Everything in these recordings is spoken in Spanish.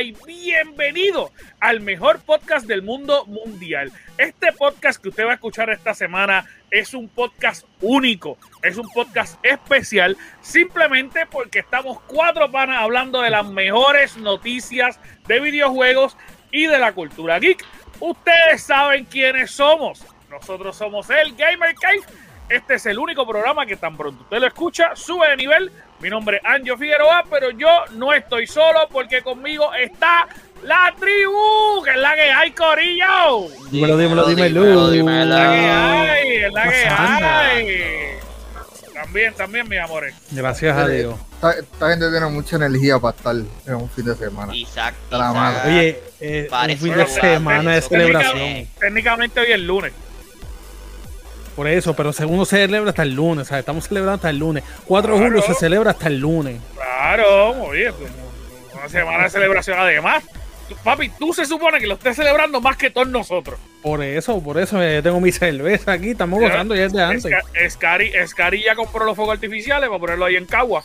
y bienvenido al mejor podcast del mundo mundial. Este podcast que usted va a escuchar esta semana es un podcast único, es un podcast especial, simplemente porque estamos cuatro panas hablando de las mejores noticias de videojuegos y de la cultura geek. Ustedes saben quiénes somos. Nosotros somos el Gamer Cave. Este es el único programa que tan pronto usted lo escucha, sube de nivel. Mi nombre es Anjo Figueroa, pero yo no estoy solo porque conmigo está la tribu, que es la que hay, Corillo. Dímelo, dímelo, dímelo. Es la que hay, es la que hay. También, también, mis amores. Gracias a Dios. Esta, esta gente tiene mucha energía para estar en un fin de semana. Madre. Oye, eh, un fin de semana de celebración. Técnicamente hoy es lunes. Por eso, pero según uno celebra hasta el lunes, ¿sabes? Estamos celebrando hasta el lunes. 4 de julio se celebra hasta el lunes. Claro, oye, pues, una semana de celebración además. Papi, tú se supone que lo estés celebrando más que todos nosotros. Por eso, por eso eh, tengo mi cerveza aquí. Estamos gozando ya desde antes. Esca- Scary, Scary ya compró los fuegos artificiales para ponerlo ahí en Cagua.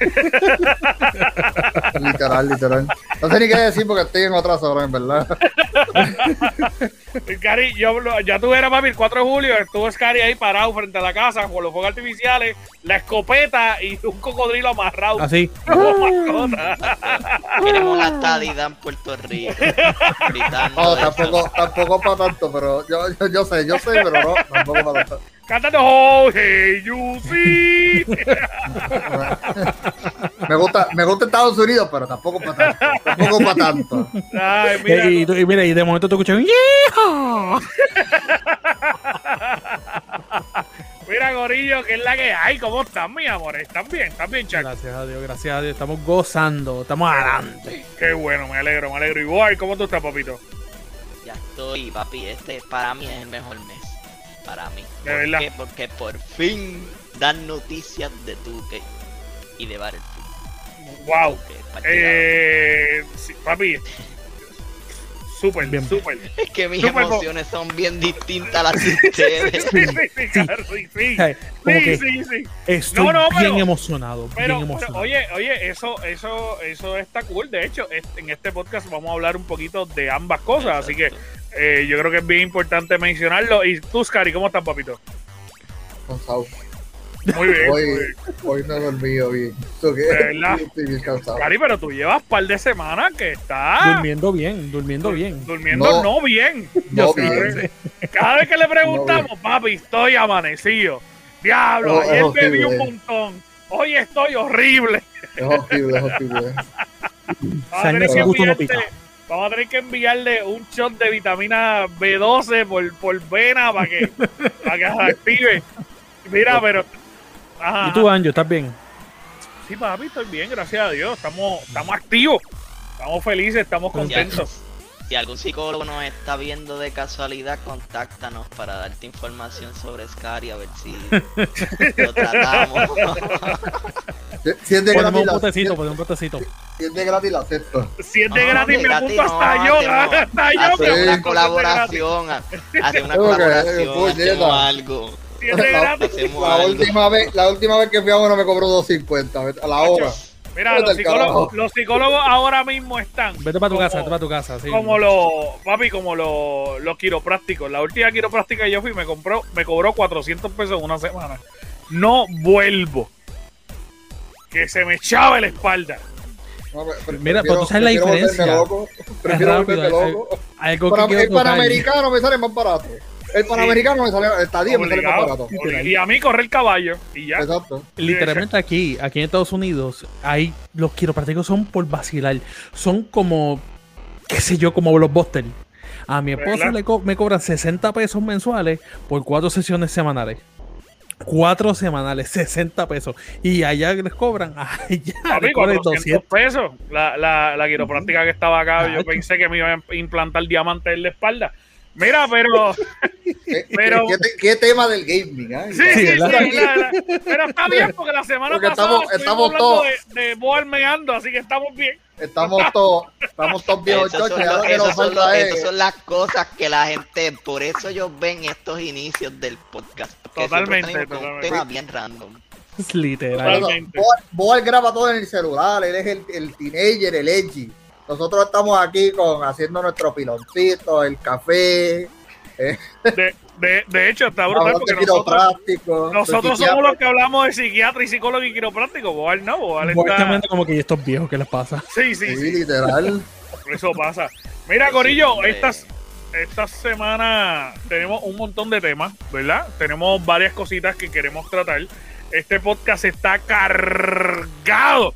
Literal, literal. No sé ni qué decir porque estoy en otras horas, en verdad. Scary, yo ya tú eras, papi, el 4 de julio, estuvo Scary ahí parado frente a la casa con los fuegos artificiales, la escopeta y un cocodrilo amarrado. Así. como Tenemos la estadidad en Puerto Rico. No, tampoco, tampoco para tanto, pero yo, yo, yo sé, yo sé, pero no, tampoco para tanto. Cantando Oh, hey, you see. Me gusta, me gusta Estados Unidos, pero tampoco para tanto. Tampoco para tanto. Ay, mira, Eh, y, mira, y de momento tú escuchas un ¡Yeehaw! mira, Gorillo, que es la que hay. ¿Cómo están, mis amores? ¿Están bien? ¿Están bien, Chuck? Gracias a Dios, gracias a Dios. Estamos gozando, estamos adelante. Qué bueno, me alegro, me alegro. Igual, ¿cómo tú estás, papito? Ya estoy, papi. Este para mí es el mejor mes. Para mí. De ¿Por verdad. qué? Porque por fin dan noticias de 2K y de Battlefield. Wow. 2K, para Eh, sí, papi. Súper, Bien. súper. Es que mis Súper bo- emociones son bien distintas a las de ustedes. Sí, sí, sí, claro, sí, sí. Como Sí, que sí, sí. estoy No, no, bien pero- emocionado, Pero, bien pero, emocionado. oye, oye, eso, eso, eso está cool. De hecho, en este podcast vamos a hablar un poquito de ambas cosas, así que eh, yo creo que es bien importante mencionarlo. Y tú, Scary, ¿cómo estás, papito? Cansado. Muy bien. muy Hoy, bien. hoy no he dormido bien. Estoy bien cansado. Scary, pero tú llevas un par de semanas que estás Durmiendo bien, durmiendo bien. durmiendo no, No. bien. No. Cada vez que le preguntamos, papi, estoy amanecido. Diablo, No, ayer bebí un montón. Hoy estoy horrible. Es horrible, es horrible. Vamos a tener que enviarle un shot de vitamina B12 por, por vena para que, para que se active. Mira, pero. Ajá, ¿Y tú, Anjo, estás bien? Sí, papi, estoy bien, gracias a Dios. Estamos, estamos activos. Estamos felices, estamos contentos. si algún psicólogo nos está viendo de casualidad, contáctanos para darte información sobre Scary a ver si lo tratamos. Si- es de Ponemos gratis, un potecito, un potecito. si es de gratis, la acepto. Si es de gratis, me apunto hasta yo. Hasta yo Hacer una colaboración, ha- hacer una colaboración, algo. La- última, vez, la última vez que fui a uno me cobró 2.50 a la hora. Mira, los psicólogos, los psicólogos ahora mismo están. Vete para tu como- casa, vete para tu casa. Sí. Como los, papi, como los, los quiroprácticos. La última quiropráctica que yo fui me compró, me cobró 400 pesos en una semana. No vuelvo. Que se me echaba la espalda. No, Mira, pero tú sabes la diferencia. loco. Prefiero rápido, volverme eh, loco. Algo que Para- quiero el panamericano me sale más barato. El panamericano me sale, el estadía me sale más barato. Y a mí correr caballo. Y ya. Exacto. Literalmente aquí, aquí en Estados Unidos, hay los quiroprácticos son por vacilar. Son como, qué sé yo, como los Buster. A mi esposa ¿Verdad? le co- me cobran 60 pesos mensuales por cuatro sesiones semanales. Cuatro semanales, 60 pesos. Y allá les cobran, allá Papi, les cobran 400 200. pesos. La, la, la quiropráctica que estaba acá, yo pensé que me iban a implantar diamantes en la espalda. Mira, pero. ¿Qué, Pero- qué, te- qué tema del gaming? ¿eh? Sí, sí, sí, la- pero está bien porque la semana Porque pasada estamos- estamos hablando todos- de, de Boal meando, así que estamos bien. Estamos todos, estamos todos viejos chochos esas son es... son las cosas que la gente, por eso ellos ven estos inicios del podcast. Totalmente, con un totalmente. tema bien random. Literal. Total. Totalmente. Boal- Boal graba todo en el celular, él es el, el teenager, el edgy. Nosotros estamos aquí con haciendo nuestro piloncito, el café, De, de, de hecho, está brutal hablando porque nosotros, nosotros somos los que hablamos de psiquiatra y psicólogo y quiropráctico. Boal no, Boal está... como que ¿y estos viejos, ¿qué les pasa? Sí, sí, Sí, sí, literal. eso pasa. Mira, Corillo, estas, esta semana tenemos un montón de temas, ¿verdad? Tenemos varias cositas que queremos tratar. Este podcast está cargado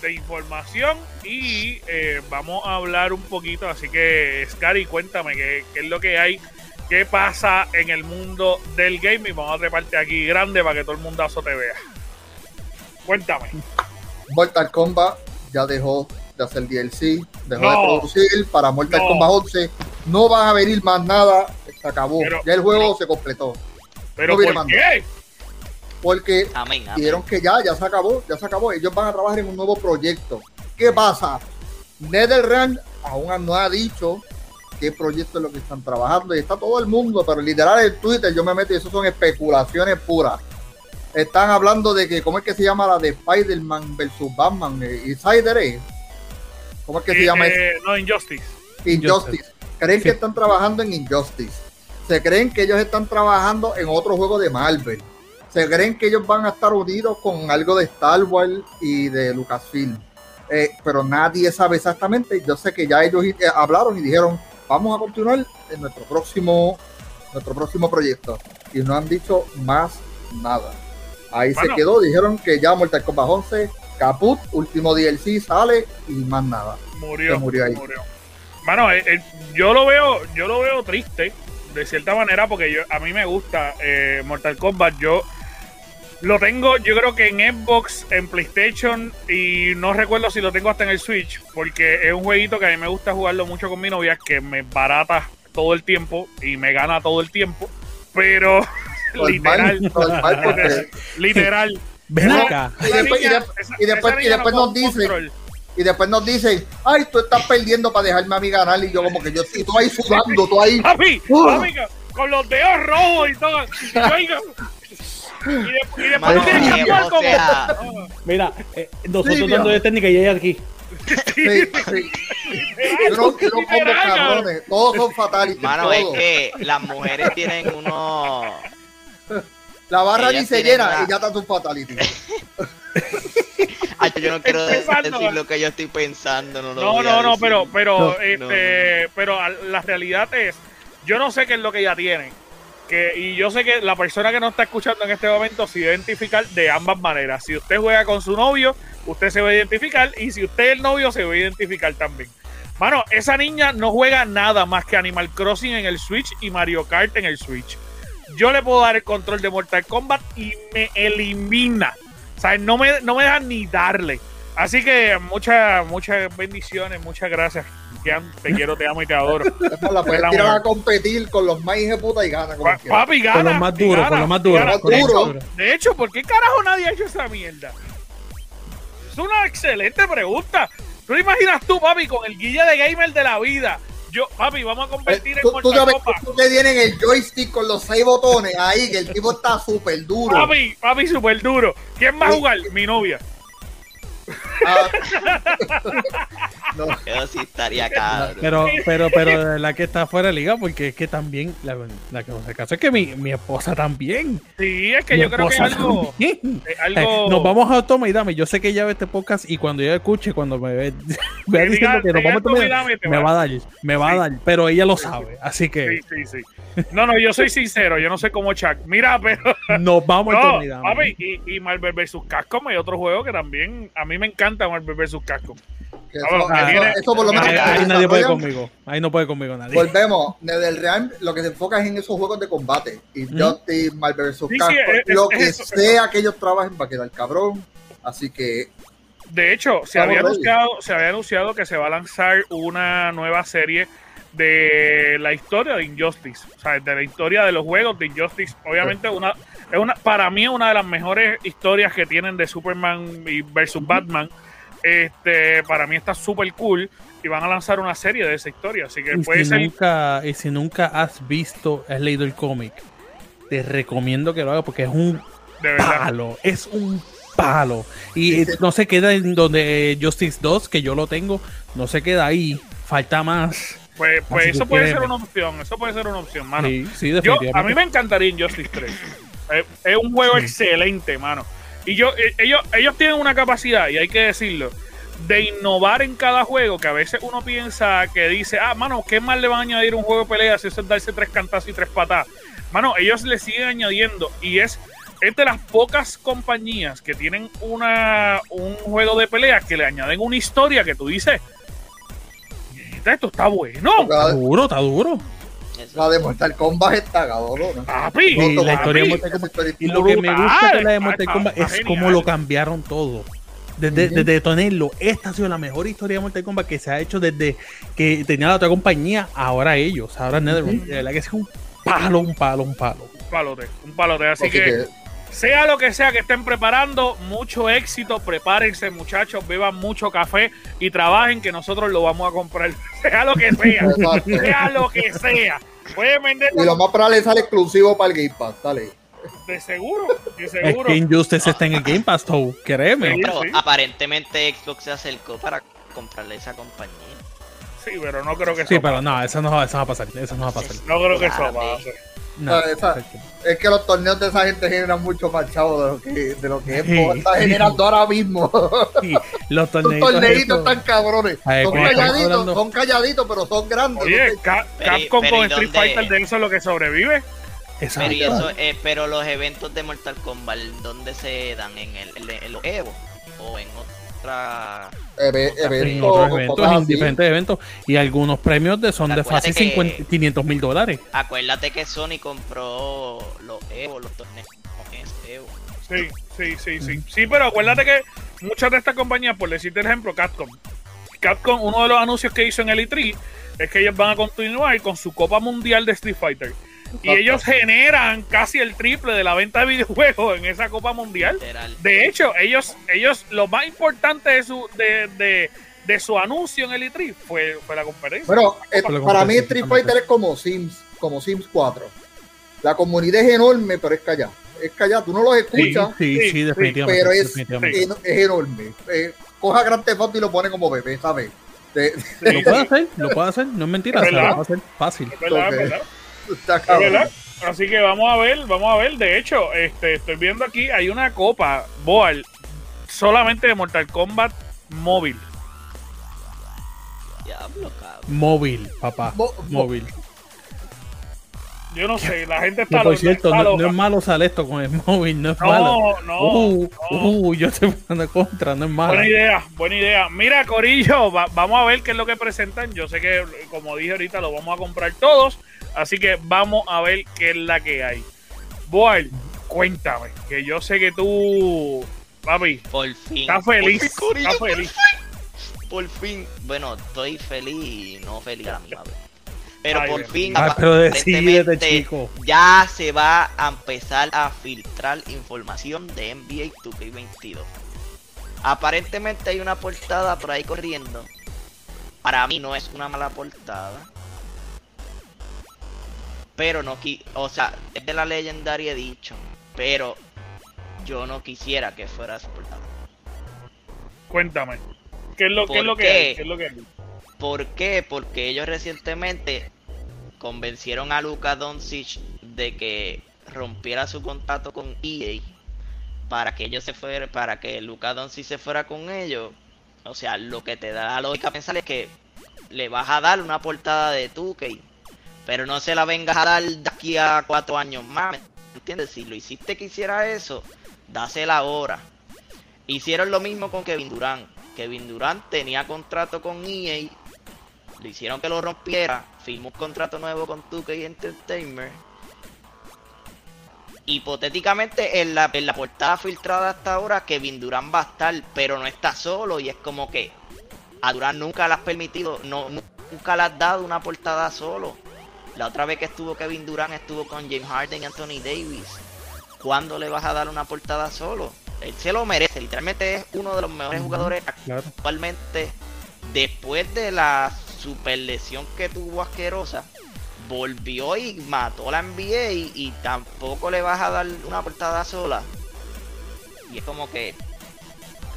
de información y eh, vamos a hablar un poquito. Así que, Scary, cuéntame qué, qué es lo que hay, qué pasa en el mundo del gaming. Vamos a treparte aquí grande para que todo el mundazo te vea. Cuéntame. Mortal Kombat ya dejó de hacer DLC, dejó No. de producir para Mortal No. Kombat 11. No van a venir más nada, se acabó. Pero- ya el juego se completó. Pero No viene ¿por más qué? Porque Amén, amén. dijeron que ya, ya se acabó, ya se acabó. Ellos van a trabajar en un nuevo proyecto. ¿Qué pasa? NetherRealm aún no ha dicho qué proyecto es lo que están trabajando y está todo el mundo, pero literal en Twitter yo me meto y eso son especulaciones puras. Están hablando de que, ¿cómo es que se llama la de Spider-Man versus Batman? Eh, Insider, ¿eh? ¿Cómo es que se Eh, llama? eh, no, Injustice. Injustice. Creen Sí. que están trabajando en Injustice. Se creen que ellos están trabajando en otro juego de Marvel. Se creen que ellos van a estar unidos con algo de Star Wars y de Lucasfilm. Eh, pero nadie sabe exactamente. Yo sé que ya ellos eh, hablaron y dijeron, vamos a continuar en nuestro próximo, nuestro próximo proyecto. Y no han dicho más nada. Ahí Bueno. se quedó. Dijeron que ya Mortal Kombat 11, Caput, último DLC sale y más nada. Murió. Se murió ahí. Mano, eh, eh, yo lo veo, yo lo veo triste, de cierta manera, porque yo, a mí me gusta eh, Mortal Kombat. Yo lo tengo, yo creo que en Xbox, en PlayStation, y no recuerdo si lo tengo hasta en el Switch, porque es un jueguito que a mí me gusta jugarlo mucho con mi novia, que me barata todo el tiempo y me gana todo el tiempo. Pero literal, Normal, normal, porque- literal. Ven acá. Y después- y niña- de- esa- y después- esa y niña después no nos dicen- control. y después nos dicen, ay, tú estás perdiendo para dejarme a mí ganar. Y yo como que yo sí, tú ahí sudando, tú ahí. Papi, Uh. papi, con- con los dedos rojos y todo. Y, yo, y, de- y Mano, actuar o como. sea, Mira, eh, nosotros Sí, dando de técnica y ella aquí. Sí, sí. No, no como Literal, cabrones, todos son fatalities. Mano, es que las mujeres tienen unos. La barra ellas ni se llena y ya está un fatality. Ay, yo no quiero de- decir lo que yo estoy pensando. No, lo No, no, no, pero, pero, No, este, pero a- la realidad es, yo no sé qué es lo que ella tiene. Y yo sé que la persona que nos está escuchando en este momento se va a identificar de ambas maneras. Si usted juega con su novio, usted se va a identificar. Y si usted es el novio, se va a identificar también. Mano, esa niña no juega nada más que Animal Crossing en el Switch y Mario Kart en el Switch. Yo le puedo dar el control de Mortal Kombat y me elimina. O no me, no me deja ni darle. Así que muchas, muchas bendiciones, muchas gracias. Te quiero, te amo y te adoro. La puedes La tirar a competir con los más hijos de puta y gana como Pa- quiera. Papi, gana. Con los más duros, con los más duros. gana. con los más De hecho- duros. De hecho, ¿por qué carajo nadie ha hecho esa mierda? Es una excelente pregunta. ¿Tú te imaginas tú, papi, con el guille de gamer de la vida? Yo, papi, vamos a Eh, competir en Tú, tú sabes ustedes tienen el joystick con los seis botones ahí, que el tipo está súper duro. Papi, papi, súper duro. ¿Quién va a jugar? Mi novia. Ah. no, Eso sí estaría cabrón. Pero, pero, pero de verdad que está fuera de liga porque es que también, la, la que el caso es que mi, mi esposa también. Sí, es que Mi yo creo que algo. algo Eh, nos vamos a toma y dame. Yo sé que ella ve este podcast y cuando ella escuche, cuando me ve, vea Que diciendo que nos vamos a toma y tomar, me va- a dar, me va Sí. a dar, pero ella lo sabe. Así que Sí, sí, sí. No, no, yo soy sincero, yo no sé cómo Chuck. Mira, pero. nos vamos a No, tomar y dame. papi, y, y Marvel vs. Capcom hay otro juego que también. A mí me encanta Marvel vs. Capcom. eso, por lo menos Ahí, nadie puede conmigo. Ahí no puede conmigo nadie. Volvemos, NetherRealm lo que se enfoca es en esos juegos de combate. Y Justice, Marvel vs. Sí, Capcom, es- lo es que eso, sea que ellos trabajen va a quedar cabrón. Así que De hecho, se había, ready. anunciado, se había anunciado que se va a lanzar una nueva serie de la historia de Injustice. O sea, de la historia de los juegos de Injustice. Obviamente, una, es una, para mí es una de las mejores historias que tienen de Superman versus Batman. Este, para mí está súper cool. Y van a lanzar una serie de esa historia. Así que Y puede si, ser. nunca, y si nunca has visto, has leído el cómic, te recomiendo que lo hagas porque es un De verdad. palo. Es un palo. Y no se queda en donde eh, Justice 2, que yo lo tengo, no se queda ahí. Falta más. Pues, pues eso puede ser una opción, eso puede ser una opción, mano. Sí, sí, Yo, definitivamente. a mí me encantaría Injustice 3. Eh, es un juego excelente, mano. Y yo, eh, ellos, ellos tienen una capacidad, y hay que decirlo, de innovar en cada juego, que a veces uno piensa que dice, ah, mano, ¿qué más le van a añadir un juego de pelea si eso es darse tres cantazos y tres patadas? Mano, ellos le siguen añadiendo, y es, es de las pocas compañías que tienen una, un juego de pelea que le añaden una historia que tú dices, esto está bueno. Está duro, está duro. La de Mortal Kombat está cabrón. Papi, Sí, la historia de. Mortal Kombat. Y lo que me gusta de la de Mortal Kombat es cómo lo cambiaron todo. Desde, desde tenerlo, esta ha sido la mejor historia de Mortal Kombat que se ha hecho desde que tenía la otra compañía, ahora ellos, ahora NetherRealm. De verdad que es un palo, un palo, un palo. Un palote, un palote. Así, Así que, que, sea lo que sea que estén preparando, mucho éxito. Prepárense, muchachos, beban mucho café y trabajen, que nosotros lo vamos a comprar. Sea lo que sea, exacto. sea lo que sea. Pueden vender Y lo más probable sale exclusivo para el Game Pass. Dale. de seguro, de Es seguro. que Injustice está en el Game Pass, Tow, créeme. Sí, Pero sí. aparentemente Xbox se acercó para comprarle esa compañía. Sí, pero no creo que eso Sí, pero no, eso no, eso no va a pasar, eso no va a pasar. No creo que eso pase. No, esa-. Es que los torneos de esa gente generan mucho más chavo de lo que, de lo que Sí. Xbox está generando ahora mismo. Sí, los torneitos. tan cabrones. Ver, Son calladitos, son calladitos, pero son grandes. Oye, Capcom pero con ¿y Street dónde? Fighter de eso es lo que sobrevive. Exacto. Pero, y eso, eh, pero los eventos de Mortal Kombat, ¿dónde se dan? ¿En, el, en, los Evo? ¿O en otra...? Eve- otros eventos, en diferentes eventos. Y algunos premios de son de fácil que- 50, 500 mil dólares. Acuérdate que Sony compró los Evo, los torneos Evo. Sí, sí, sí, sí. Sí, pero acuérdate que muchas de estas compañías, por decirte el ejemplo, Capcom. Capcom, uno de los anuncios que hizo en el E3 es que ellos van a continuar con su Copa Mundial de Street Fighter. Y ellos generan casi el triple de la venta de videojuegos en esa Copa Mundial. Literal. De hecho, ellos, ellos lo más importante de su, de, de, de su anuncio en el E3 fue, fue la conferencia. Bueno, eh, la para mí competencia, Street. Fighter es como Sims, como Sims 4. La comunidad es enorme, pero es callada. Es callada, tú no los escuchas, sí, sí, sí, definitivamente. pero es, definitivamente. en- es enorme. Eh, coja Gran Theft Auto y lo pone como bebé, ¿sabes? De- Lo puede hacer, lo puede hacer, no es mentira, ¿Es se lo puede hacer fácil. Es verdad, es ok. verdad. Está verdad. Así que vamos a ver, vamos a ver. De hecho, este, estoy viendo aquí, hay una copa Boal solamente de Mortal Kombat móvil. Diablo, cabrón. Móvil, papá. Móvil. Yo no sé, la gente está por cierto, está no, no es malo sale esto con el móvil, no es malo. No, no, Uh, no. uh, yo estoy jugando contra, no es malo. Buena idea, buena idea. Mira, Corillo, va- vamos a ver qué es lo que presentan. Yo sé que, como dije ahorita, lo vamos a comprar todos. Así que vamos a ver qué es la que hay. Boal, cuéntame, que yo sé que tú, papi, Por fin. estás feliz. Por fin, Corillo, Estás por feliz. Por fin, bueno, estoy feliz y no feliz a la misma vez. Pero Ay, por fin, Ay, pero decídete, aparentemente, chico. ya se va a empezar a filtrar información de NBA 2K22. Aparentemente hay una portada por ahí corriendo. Para mí no es una mala portada. Pero no qui o sea, es de la Legendary Edition, pero yo no quisiera que fuera su portada. Cuéntame. ¿Qué es lo, qué es ¿Por lo que qué? hay? ¿Qué es lo que hay? ¿Por qué? Porque ellos recientemente convencieron a Luka Doncic de que rompiera su contrato con EA para que ellos se fuera, para que Luka Doncic se fuera con ellos. O sea, lo que te da la lógica pensar es que le vas a dar una portada de 2K, pero no se la vengas a dar de aquí a cuatro años más. ¿me ¿Entiendes? Si lo hiciste que hiciera eso, dásela ahora. Hicieron lo mismo con Kevin Durant. Kevin Durant tenía contrato con EA, le hicieron que lo rompiera, firmó un contrato nuevo con 2K Entertainment. Hipotéticamente en la, en la portada filtrada hasta ahora Kevin Durant va a estar, pero no está solo y es como que a Durant nunca le has permitido, no, nunca le has dado una portada solo. La otra vez que estuvo Kevin Durant estuvo con James Harden y Anthony Davis. ¿Cuándo le vas a dar una portada solo? Él se lo merece, literalmente es uno de los mejores jugadores Claro. actualmente. Después de la super lesión que tuvo asquerosa, volvió y mató la NBA y, y tampoco le vas a dar una portada sola. Y es como que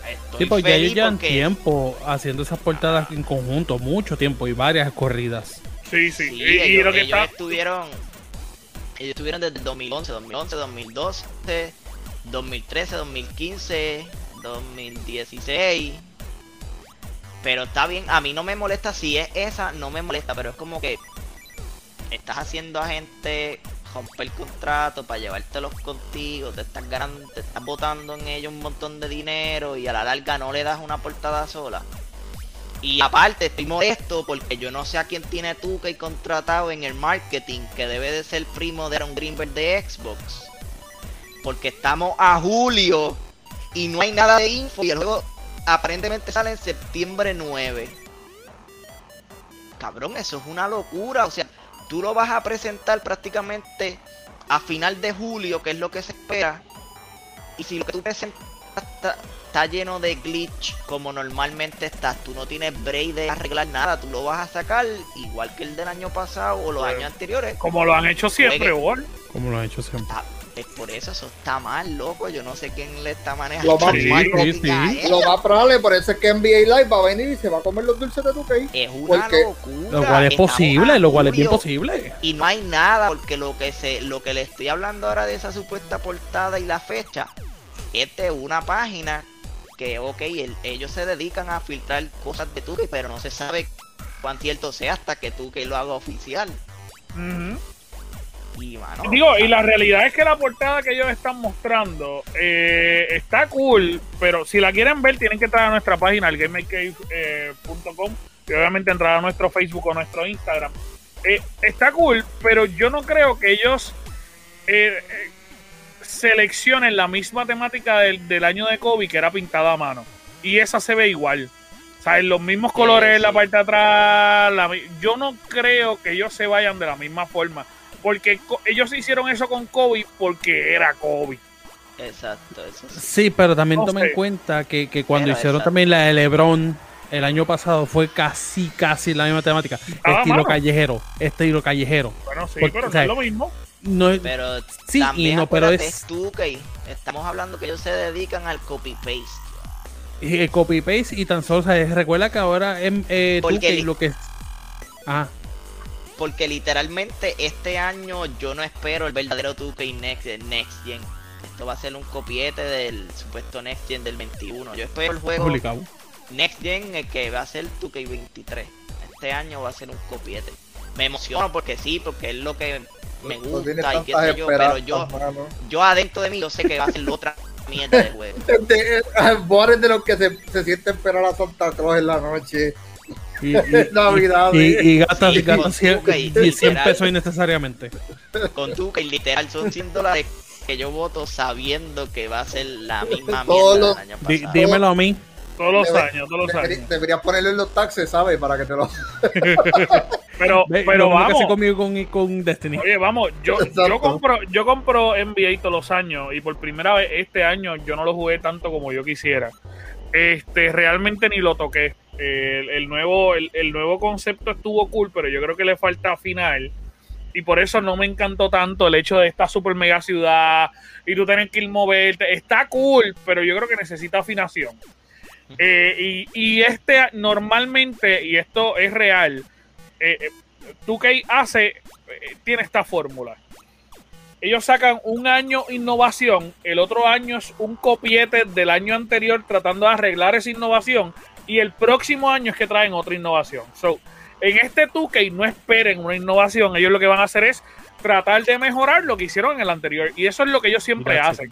Estoy Sí, porque ya ellos feliz llevan porque- tiempo haciendo esas portadas en conjunto, mucho tiempo y varias corridas. Sí, sí. Sí, y, y ellos, lo que ellos está. estuvieron ellos estuvieron desde el 2011, 2011, 2012, 2013, 2015, 2016. Pero está bien, a mí no me molesta si es esa, no me molesta, pero es como que estás haciendo a gente romper contrato para llevártelos contigo, te estás ganando, te estás botando en ellos un montón de dinero y a la larga no le das una portada sola. Y aparte estoy molesto porque yo no sé a quién tiene Tuca y contratado en el marketing, que debe de ser primo de Aaron Greenberg de Xbox. Porque estamos a julio y no hay nada de info y el juego aparentemente sale en septiembre 9. Cabrón, eso es una locura. O sea, tú lo vas a presentar prácticamente a final de julio, que es lo que se espera. Y si lo que tú presentas está, lleno de glitch como normalmente estás, tú no tienes break de arreglar nada, tú lo vas a sacar igual que el del año pasado o los años anteriores. Como lo han hecho siempre. Wall. Como lo han hecho siempre. Está- es por eso eso está mal, loco. Yo no sé quién le está Lo manejando más- el Sí, él. Lo más probable, por eso es que NBA Live va a venir y se va a comer los dulces de tu cake. Es una Porque- locura. Lo cual es Estamos posible, lo cual es bien posible. Y no hay nada, porque lo que se, lo que le estoy hablando ahora de esa supuesta portada y la fecha, es de una página que, ok, el- ellos se dedican a filtrar cosas de Tuque, pero no se sabe cuán cierto sea hasta que Tuque lo haga oficial. Y, mano, Digo, y la realidad es que la portada que ellos están mostrando eh, está cool, pero si la quieren ver tienen que entrar a nuestra página, el gamercave.com, y obviamente entrar a nuestro Facebook o nuestro Instagram. Eh, está cool, pero yo no creo que ellos eh, eh, seleccionen la misma temática del, del año de Kobe que era pintada a mano. Y esa se ve igual. O sea, en los mismos colores en la parte de atrás. la yo no creo que ellos se vayan de la misma forma. Porque ellos hicieron eso con Kobe porque era Kobe. Exacto, eso sí. Sí, pero también No toma en cuenta que, que cuando Era hicieron exacto. también la de LeBron el año pasado fue casi, casi la misma temática. Ah, estilo mano. callejero, estilo callejero. Bueno, sí, Porque, pero o sea, no es lo mismo. No es- Pero Sí y no, pero es- Tuque. Estamos hablando que ellos se dedican al copy-paste. eh, copy paste y tan solo, o sea, recuerda que ahora em, eh, Porque 2K li- lo que es. Ah, Porque literalmente este año yo no espero el verdadero 2K Next, Next Gen. Esto va a ser un copiete del supuesto Next Gen del 21. Yo espero el juego complicado. Next Gen el que va a ser 2K 23. Este año va a ser un copiete. Me emociono porque sí, porque es lo que me No gusta y qué sé yo, pero yo, mano. yo adentro de mí yo sé que va a ser otra mierda de juego. De- Vos eres de los que se, se sienten esperar a Santa Claus en la noche. Y, y, Navidad. y, y gastas Sí, gastas con 100, Tuca y 100 literal. pesos innecesariamente. Con 2K literal son 100 dólares que yo voto sabiendo que va a ser la misma Todos mierda los- del año pasado. dímelo a mí. Todos los Debe- años, todos los años. deberías ponerlo en los taxes, ¿sabes? Para que te lo. Pero, pero lo mismo que vamos. hace conmigo con, con Destiny. Oye, vamos, yo, yo compro, yo compro NBA todos los años y por primera vez este año yo no lo jugué tanto como yo quisiera. Este, realmente ni lo toqué. El, el nuevo, el, el nuevo concepto estuvo cool, pero yo creo que le falta final. Y por eso no me encantó tanto el hecho de esta super mega ciudad y tú tener que ir moverte. Está cool, pero yo creo que necesita afinación. Eh, y, y este normalmente, y esto es real, eh, eh, 2K hace, eh, tiene esta fórmula. Ellos sacan un año innovación, el otro año es un copiete del año anterior tratando de arreglar esa innovación y el próximo año es que traen otra innovación. So, en este 2K no esperen una innovación, ellos lo que van a hacer es tratar de mejorar lo que hicieron en el anterior y eso es lo que ellos siempre hacen.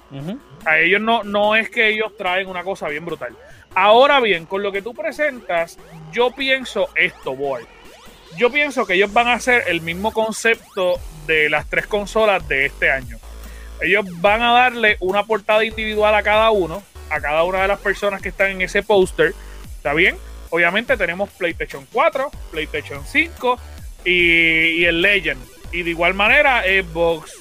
A ellos no, no es que ellos traen una cosa bien brutal. Ahora bien, con lo que tú presentas, yo pienso esto, boy. Yo pienso que ellos van a hacer el mismo concepto de las tres consolas de este año. Ellos van a darle una portada individual a cada uno, a cada una de las personas que están en ese póster. ¿Está bien? Obviamente tenemos PlayStation 4, PlayStation 5 y, el Legend. Y de igual manera, Xbox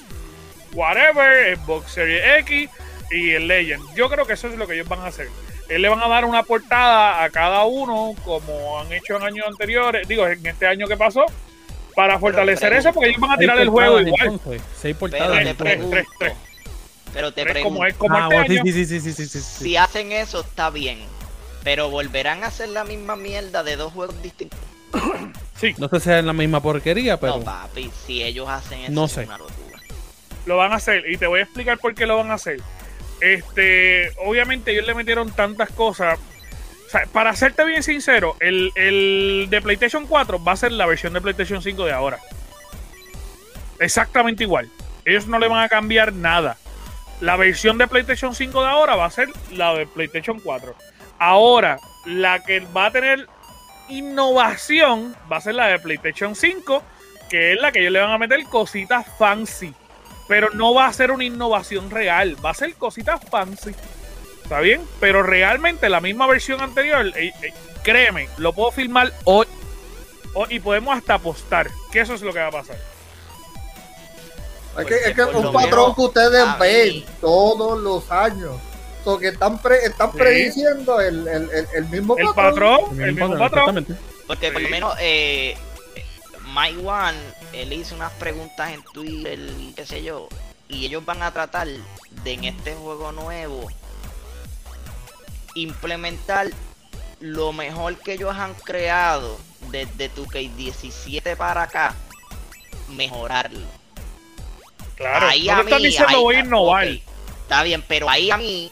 whatever, Xbox Series X y el Legend. Yo creo que eso es lo que ellos van a hacer. Ellos le van a dar una portada a cada uno, como han hecho en años anteriores, digo, en este año que pasó, para fortalecer eso, porque ellos van a tirar el juego igual. entonces, seis Pero portadas. te tres, tres, pregunto, tres. Pero te Pero es como, pregunto, es como Ah, este bueno, sí, año. sí, sí, sí, sí, sí, sí, sí. si hacen eso está bien, pero volverán a hacer la misma mierda de dos juegos distintos. Sí, No sé si es la misma porquería, pero No, papi, si ellos hacen eso No es sé. una locura. lo van a hacer y te voy a explicar por qué lo van a hacer. Este, obviamente ellos le metieron tantas cosas. Para serte bien sincero, el, el de PlayStation 4 va a ser la versión de PlayStation 5 de ahora. Exactamente igual. Ellos no le van a cambiar nada. La versión de PlayStation 5 de ahora va a ser la de PlayStation 4. Ahora, la que va a tener innovación va a ser la de PlayStation 5, que es la que ellos le van a meter cositas fancy. Pero no va a ser una innovación real, va a ser cositas fancy. ¿Está bien? Pero realmente la misma versión anterior, eh, eh, créeme, lo puedo filmar hoy, hoy y podemos hasta apostar que eso es lo que va a pasar. Es que, Porque es que un patrón menos que ustedes ven todos los años. So que están, pre- están Sí. prediciendo el, el, el, el mismo El patrón. patrón, el mismo patrón. exactamente. Porque por lo menos eh, Mike One, él hizo unas preguntas en Twitter y qué sé yo, y ellos van a tratar de en este juego nuevo implementar lo mejor que ellos han creado desde 2K17 para acá, mejorarlo. Claro, Ahí no a te están mí, diciendo ahí- voy a innovar. ok, está bien, pero ahí a mí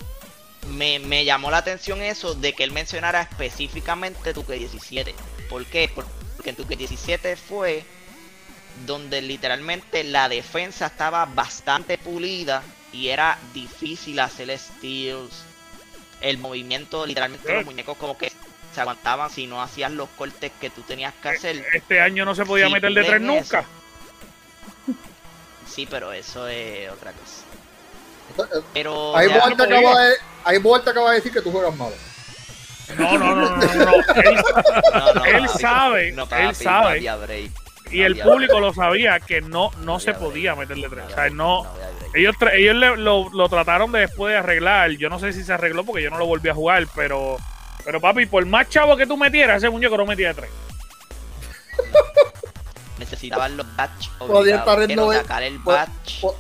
me, me llamó la atención eso de que él mencionara específicamente tu 17. ¿Por qué? Porque en tu 17 fue donde literalmente la defensa estaba bastante pulida y era difícil hacer steals. El movimiento, literalmente los muñecos como que se aguantaban si no hacías los cortes que tú tenías que hacer. Este año no se podía Sí, meter de tres eso. nunca. Sí, pero eso es otra cosa. Pero Bolt no acaba de, ahí Bolt acaba de decir que tú juegas malo. No, no, no, no, no. Él- No, no, Él papi, sabe, no, él sabe. No y el público lo sabía que no, no No se podía break. meterle tres. No O sea, no. no. Ellos, tra- ellos le- lo, lo trataron de después de arreglar. Yo no sé si se arregló porque yo no lo volví a jugar, pero. Pero papi, por más chavo que tú metieras, ese muñeco no metía de tres. Necesitaban los batch. Podía estar en noven- sacar el po- batch. po-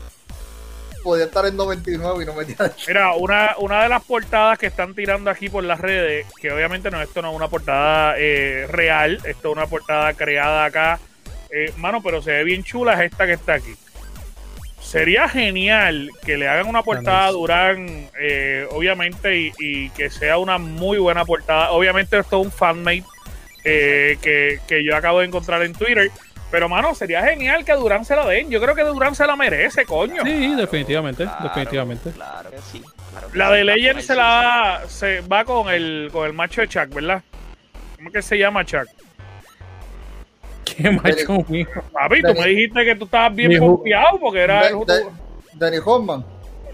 Podía estar en 99 y no metía. Mira, una, una de las portadas que están tirando aquí por las redes, que obviamente no, esto no es una portada eh, real, esto es una portada creada acá, eh, mano, pero se ve bien chula, es esta que está aquí. Sería genial que le hagan una portada a. Durán, eh, obviamente, y, y que sea una muy buena portada. Obviamente esto es un fanmate eh, que, que yo acabo de encontrar en Twitter. Pero, mano, sería genial que a Durán se la den. Yo creo que Durán se la merece, coño. Sí, definitivamente, Claro, definitivamente. Claro que sí. claro que La de Legend se la va, se va con el con el macho de Chuck, ¿verdad? ¿Cómo que se llama Chuck? Qué macho mío. Papi, tú Danny- me dijiste que tú estabas bien confiado porque era el De- de- Danny Hoffman.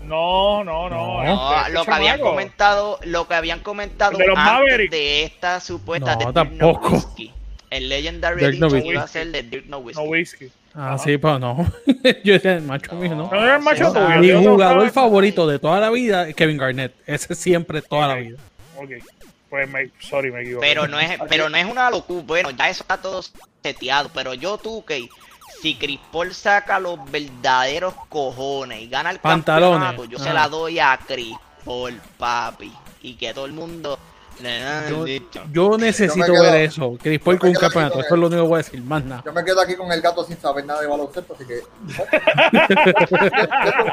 No, no, no. No, este- No, lo este que habían chamaco. comentado, lo que habían comentado de los antes de esta supuesta No, de tampoco. Nowitzki. El Legendary Dirk Edition Nowitzki. iba a ser de Dirk Nowitzki. No whisky. Ah, Ajá. sí, pero no. Yo decía el macho mío, ¿no? No el macho Mi no jugador favorito de toda la vida es Kevin Garnett. Ese siempre, toda la Ok. vida. Ok. Pues me, sorry, me equivoqué. Pero no es, pero no es una locura. Bueno, ya eso está todo seteado. Pero yo tú que si Chris Paul saca los verdaderos cojones y gana el Pantalones. campeonato, yo se Ajá. la doy a Chris Paul, papi. Y que todo el mundo. Yo, yo necesito Yo quedo- ver eso. Chris Paul con un campeonato. con Eso es lo único que voy a decir. Más nada. Yo me quedo aquí con el gato sin saber nada de baloncesto, así que. ¿Qué, qué tú,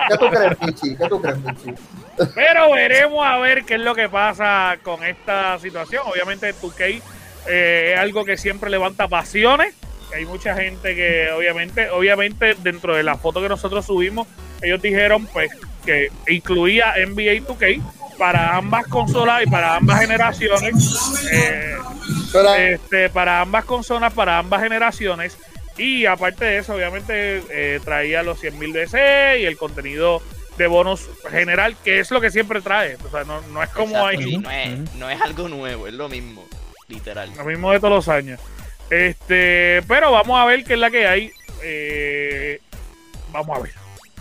qué tú crees, Michi? ¿Qué tú crees, Michi? Pero veremos a ver qué es lo que pasa con esta situación. Obviamente 2K eh, es algo que siempre levanta pasiones. Hay mucha gente que obviamente, obviamente dentro de la foto que nosotros subimos, ellos dijeron pues que incluía NBA 2K para ambas consolas y para ambas generaciones. eh, este, para ambas consolas, para ambas generaciones. Y aparte de eso, obviamente eh, traía los 100.000 DC y el contenido de bonus general, que es lo que siempre trae. O sea, no, no es como sí, Ujú, no, es, no es algo nuevo, es lo mismo. Literal. lo mismo de todos los años. Este, pero vamos a ver qué es la que hay. Eh, vamos a ver.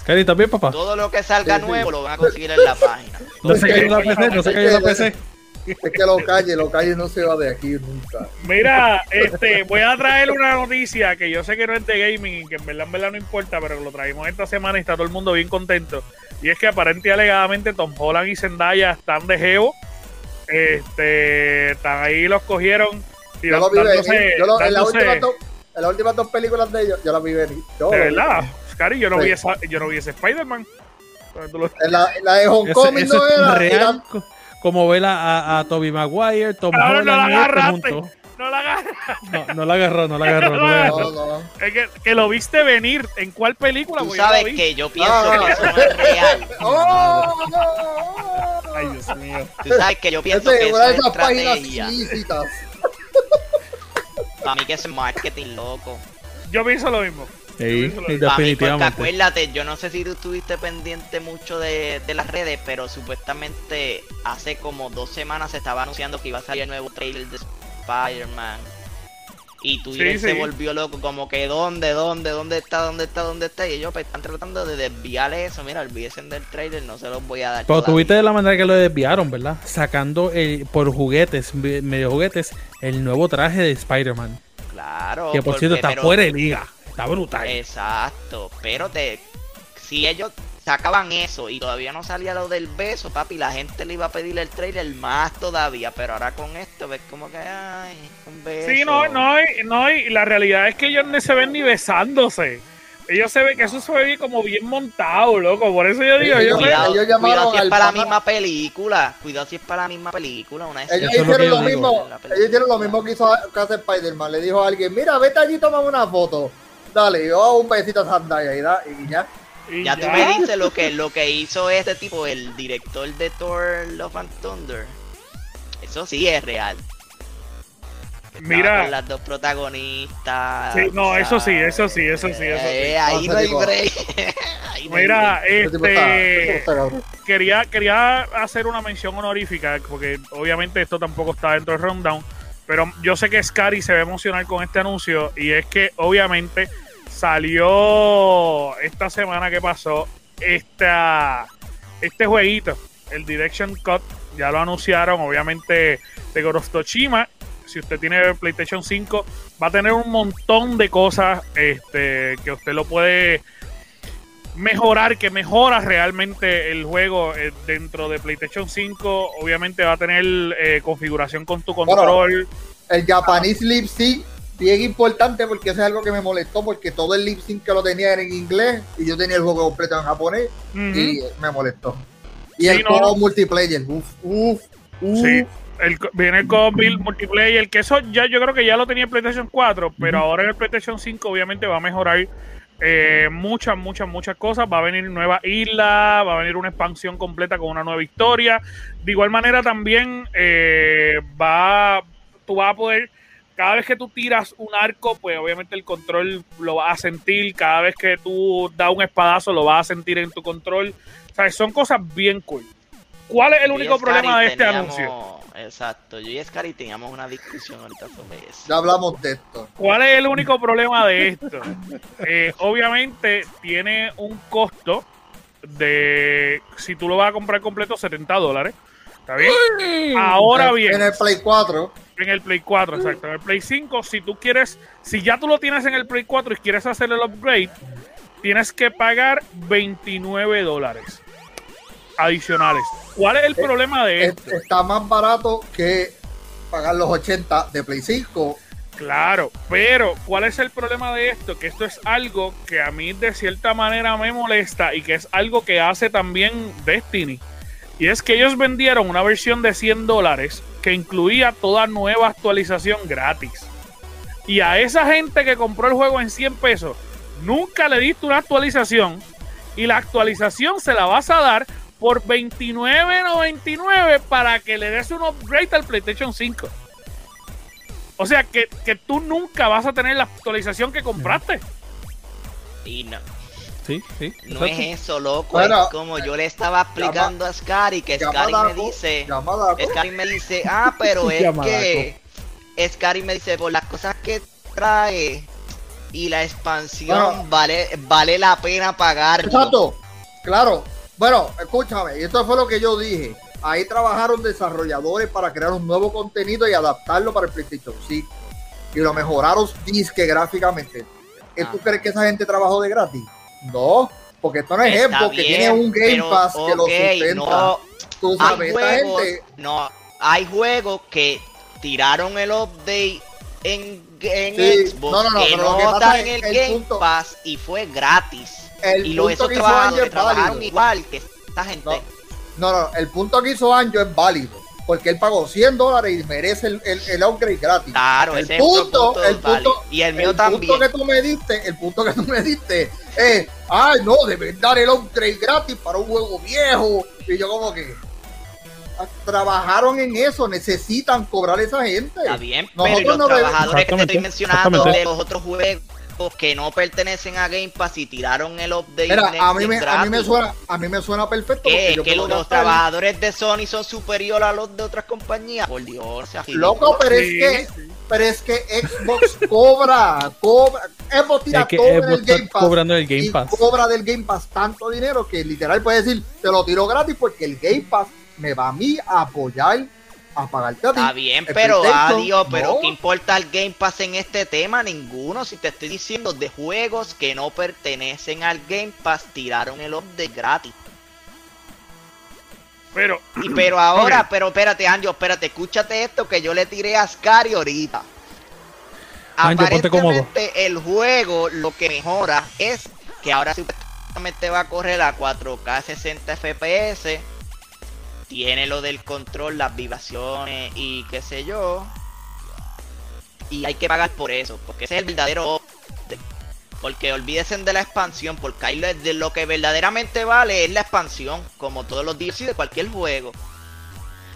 Cari, ¿estás bien, papá? Todo lo que salga Sí, sí. nuevo lo van a conseguir en la página. No se cayó la PC, no se cayó la PC. Es que lo calle, lo calle no se va de aquí nunca. Mira, este, voy a traer una noticia que yo sé que no es de gaming y que en verdad, en verdad no importa, pero lo traímos esta semana y está todo el mundo bien contento. Y es que aparentemente y alegadamente Tom Holland y Zendaya están de geo. Este, están ahí los cogieron. y Yo lo vi dándose- venir. Yo lo- en, las últimas dos, en las últimas dos películas de ellos, yo las vi venir. Yo de lo vi verdad, Scary, yo no Sí. vi esa, yo no vi ese Spider-Man. En la, en la de Hong Kong no es era. real. era- Como ver a, a, a Toby Maguire, Tom Cabrón, no la Holland y este agarraste. juntos. No la agarras. No, no la agarró, no la agarró. No la agarró. no, no. Es que, que lo viste venir. ¿En cuál película? Tú yo sabes vi. que yo pienso que eso no es real. ¡Oh! Ay, Dios mío. Tú sabes que yo pienso Ese que es eso es estrategia. Para mí que es marketing loco. Yo pienso lo mismo. Sí, definitivamente. acuérdate, yo no sé si tú estuviste pendiente mucho de, de las redes, pero supuestamente hace como dos semanas se estaba anunciando que iba a salir el nuevo trailer de Spider-Man. Y Twitter Sí, se sí. volvió loco, como que ¿dónde, dónde, dónde está, dónde está, dónde está? Y ellos pues, están tratando de desviar eso. Mira, olvídense del trailer, no se los voy a dar. Pero tuviste de la manera que lo desviaron, ¿verdad? Sacando el, por juguetes, me- medio juguetes, el nuevo traje de Spider-Man. Claro. que por porque- cierto está pero- fuera de liga. Está brutal. Exacto, pero te si ellos sacaban eso y todavía no salía lo del beso, papi, la gente le iba a pedir el trailer más todavía, pero ahora con esto ves como que ay, un beso. Sí, no, no, no, y la realidad es que ellos no se ven ni besándose. Ellos se ven que eso se ve como bien montado, loco. Por eso yo digo, Sí, yo sí, sé- Cuidado, Ellos llamaron cuidado si es al para la misma película, cuidado si es para la misma película, una Ellos hicieron lo mismo. Ellos hicieron lo mismo que hizo que hace Spider-Man. Le dijo a alguien: Mira, vete allí y toma una foto. Dale, yo hago un besito a Zendaya y, da- y ya. y Ya tú me dices lo que lo que hizo este tipo, el director de Thor Love and Thunder. Eso sí es real. Mira. con las dos protagonistas. Sí, no, eso sí, eso sí, eso sí, eso sí. Eh, ahí No, no hay. Ahí no Mira, este quería, quería hacer una mención honorífica, porque obviamente esto tampoco está dentro del rundown, pero yo sé que Scary se va a emocionar con este anuncio, y es que obviamente salió esta semana que pasó esta, este jueguito, el Direction Cut, ya lo anunciaron, obviamente de God of Tsushima. Si usted tiene PlayStation 5, va a tener un montón de cosas este, que usted lo puede mejorar, que mejora realmente el juego eh, dentro de PlayStation 5. Obviamente va a tener eh, configuración con tu control. El Japanese lip sync, bien importante porque eso es algo que me molestó porque todo el lip sync que lo tenía era en inglés y yo tenía el juego completo en japonés y me molestó. Y Sí, el no. juego multiplayer, uff, uff, uff. Sí. El, co- viene el co multiplayer, que eso ya yo creo que ya lo tenía en PlayStation 4, pero ahora en el PlayStation 5 obviamente va a mejorar eh, muchas, muchas, muchas cosas. Va a venir nueva isla, va a venir una expansión completa con una nueva historia. De igual manera también eh, va, tú vas a poder, cada vez que tú tiras un arco, pues obviamente el control lo vas a sentir. Cada vez que tú das un espadazo, lo vas a sentir en tu control. O sea, son cosas bien cool. ¿Cuál es el único problema de este teníamos- anuncio? Exacto, yo y Scary teníamos una discusión ahorita sobre eso. Ya hablamos de esto. ¿Cuál es el único problema de esto? Eh, obviamente tiene un costo de, si tú lo vas a comprar completo, 70 dólares. ¿Está bien? Ahora En- bien, En el Play 4, en el Play 4, exacto. En el Play 5, si tú quieres, si ya tú lo tienes en el Play 4 y quieres hacer el upgrade, tienes que pagar 29 dólares adicionales. ¿Cuál es el problema de es- esto? está más barato que pagar los 80 de Play 5. Claro, pero ¿cuál es el problema de esto? Que esto es algo que a mí de cierta manera me molesta y que es algo que hace también Destiny. Y es que ellos vendieron una versión de 100 dólares que incluía toda nueva actualización gratis. Y a esa gente que compró el juego en 100 pesos, nunca le diste una actualización y la actualización se la vas a dar por 29.99 para que le des un upgrade al PlayStation 5. O sea que, que tú nunca vas a tener la actualización que compraste. Y no, Sí, sí. no es eso, loco. Bueno, es como yo le estaba explicando a Scary que Scary Llamada me dice. Llamada Scary me dice, ah, pero es Llamadaco. que. Scary me dice, por las cosas que trae y la expansión Bueno. vale, vale la pena pagarlo. Exacto, claro. Bueno, escúchame, y esto fue lo que yo dije. ahí trabajaron desarrolladores para crear un nuevo contenido y adaptarlo para el PlayStation 5. Y lo mejoraron disque gráficamente. ¿Eh, ¿Tú Ah. crees que esa gente trabajó de gratis? No, porque esto no es Está Xbox, que tiene un Game pero, Pass que lo sustenta. no, Tú hay esta juegos, gente... no, hay juegos que tiraron el update en, en Sí, Xbox no, no, no, que no está es en el el Game punto- Pass y fue gratis. El y los punto esos que hizo trabajadores trabajaron válido. igual que esta gente. No, no, el punto que hizo Anjo es válido. Porque él pagó 100 dólares y merece el, el, el upgrade gratis. Claro, el punto, punto el punto, Y el mío el también. punto que tú me diste, el punto que tú me diste es, ay no, deben dar el upgrade gratis para un juego viejo. Y yo como que ah, trabajaron en eso, necesitan cobrar a esa gente. Está bien, Nosotros pero los no trabajadores que te estoy mencionando de los otros juegos que no pertenecen a Game Pass y tiraron el update Mira, a mí, me, a mí me suena, a mí me suena perfecto. ¿Qué? yo ¿Que los gastar- trabajadores de Sony son superiores a los de otras compañías? Por Dios, sea Loco, pero es que, sí. pero es que Xbox cobra, cobra, Xbox tira Es que todo en Xbox el Game Pass. cobrando el Game y Pass. cobra del Game Pass tanto dinero que literal puede decir, te lo tiro gratis porque el Game Pass me va a mí a apoyar a pagarte a ti. Está bien, pero adiós, pero no. ¿qué importa el Game Pass en este tema? Ninguno. Si te estoy diciendo de juegos que no pertenecen al Game Pass, tiraron el update gratis. Pero, Y pero ahora, pero espérate, Anjo, espérate, escúchate esto que yo le tiré a Scary ahorita. Anjo, ponte cómodo. Aparentemente el juego lo que mejora es que ahora supuestamente va a correr a 4K 60 FPS. Tiene lo del control, las vibraciones y qué sé yo. Y hay que pagar por eso, porque ese es el verdadero. Porque olvídense de la expansión, porque ahí de lo que verdaderamente vale es la expansión, como todos los DLC de cualquier juego.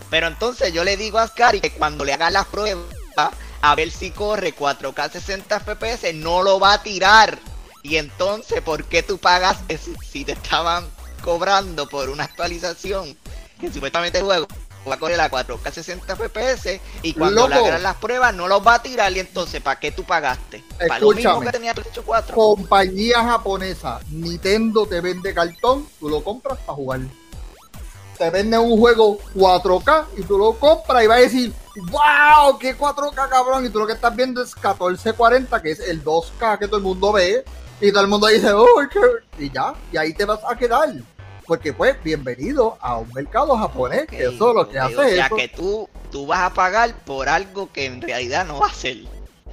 Pero entonces yo le digo a Scary que cuando le haga la prueba, a ver si corre 4K 60 FPS, no lo va a tirar. Y entonces, ¿por qué tú pagas si te estaban cobrando por una actualización? Que supuestamente el juego va a correr a 4K 60 FPS y cuando le hagan las pruebas no los va a tirar. Y entonces, ¿para qué tú pagaste? ¿Para lo mismo que tenía PlayStation 4? Compañía japonesa, Nintendo te vende cartón, tú lo compras para jugar. Te vende un juego 4K y tú lo compras y vas a decir, wow, qué 4K cabrón. Y tú lo que estás viendo es 1440, que es el 2K que todo el mundo ve. Y todo el mundo dice, oh, qué-". y ya, y ahí te vas a quedar. Porque pues, bienvenido a un mercado japonés, que eso es lo que hace O sea eso. que tú, tú vas a pagar por algo que en realidad no va a ser.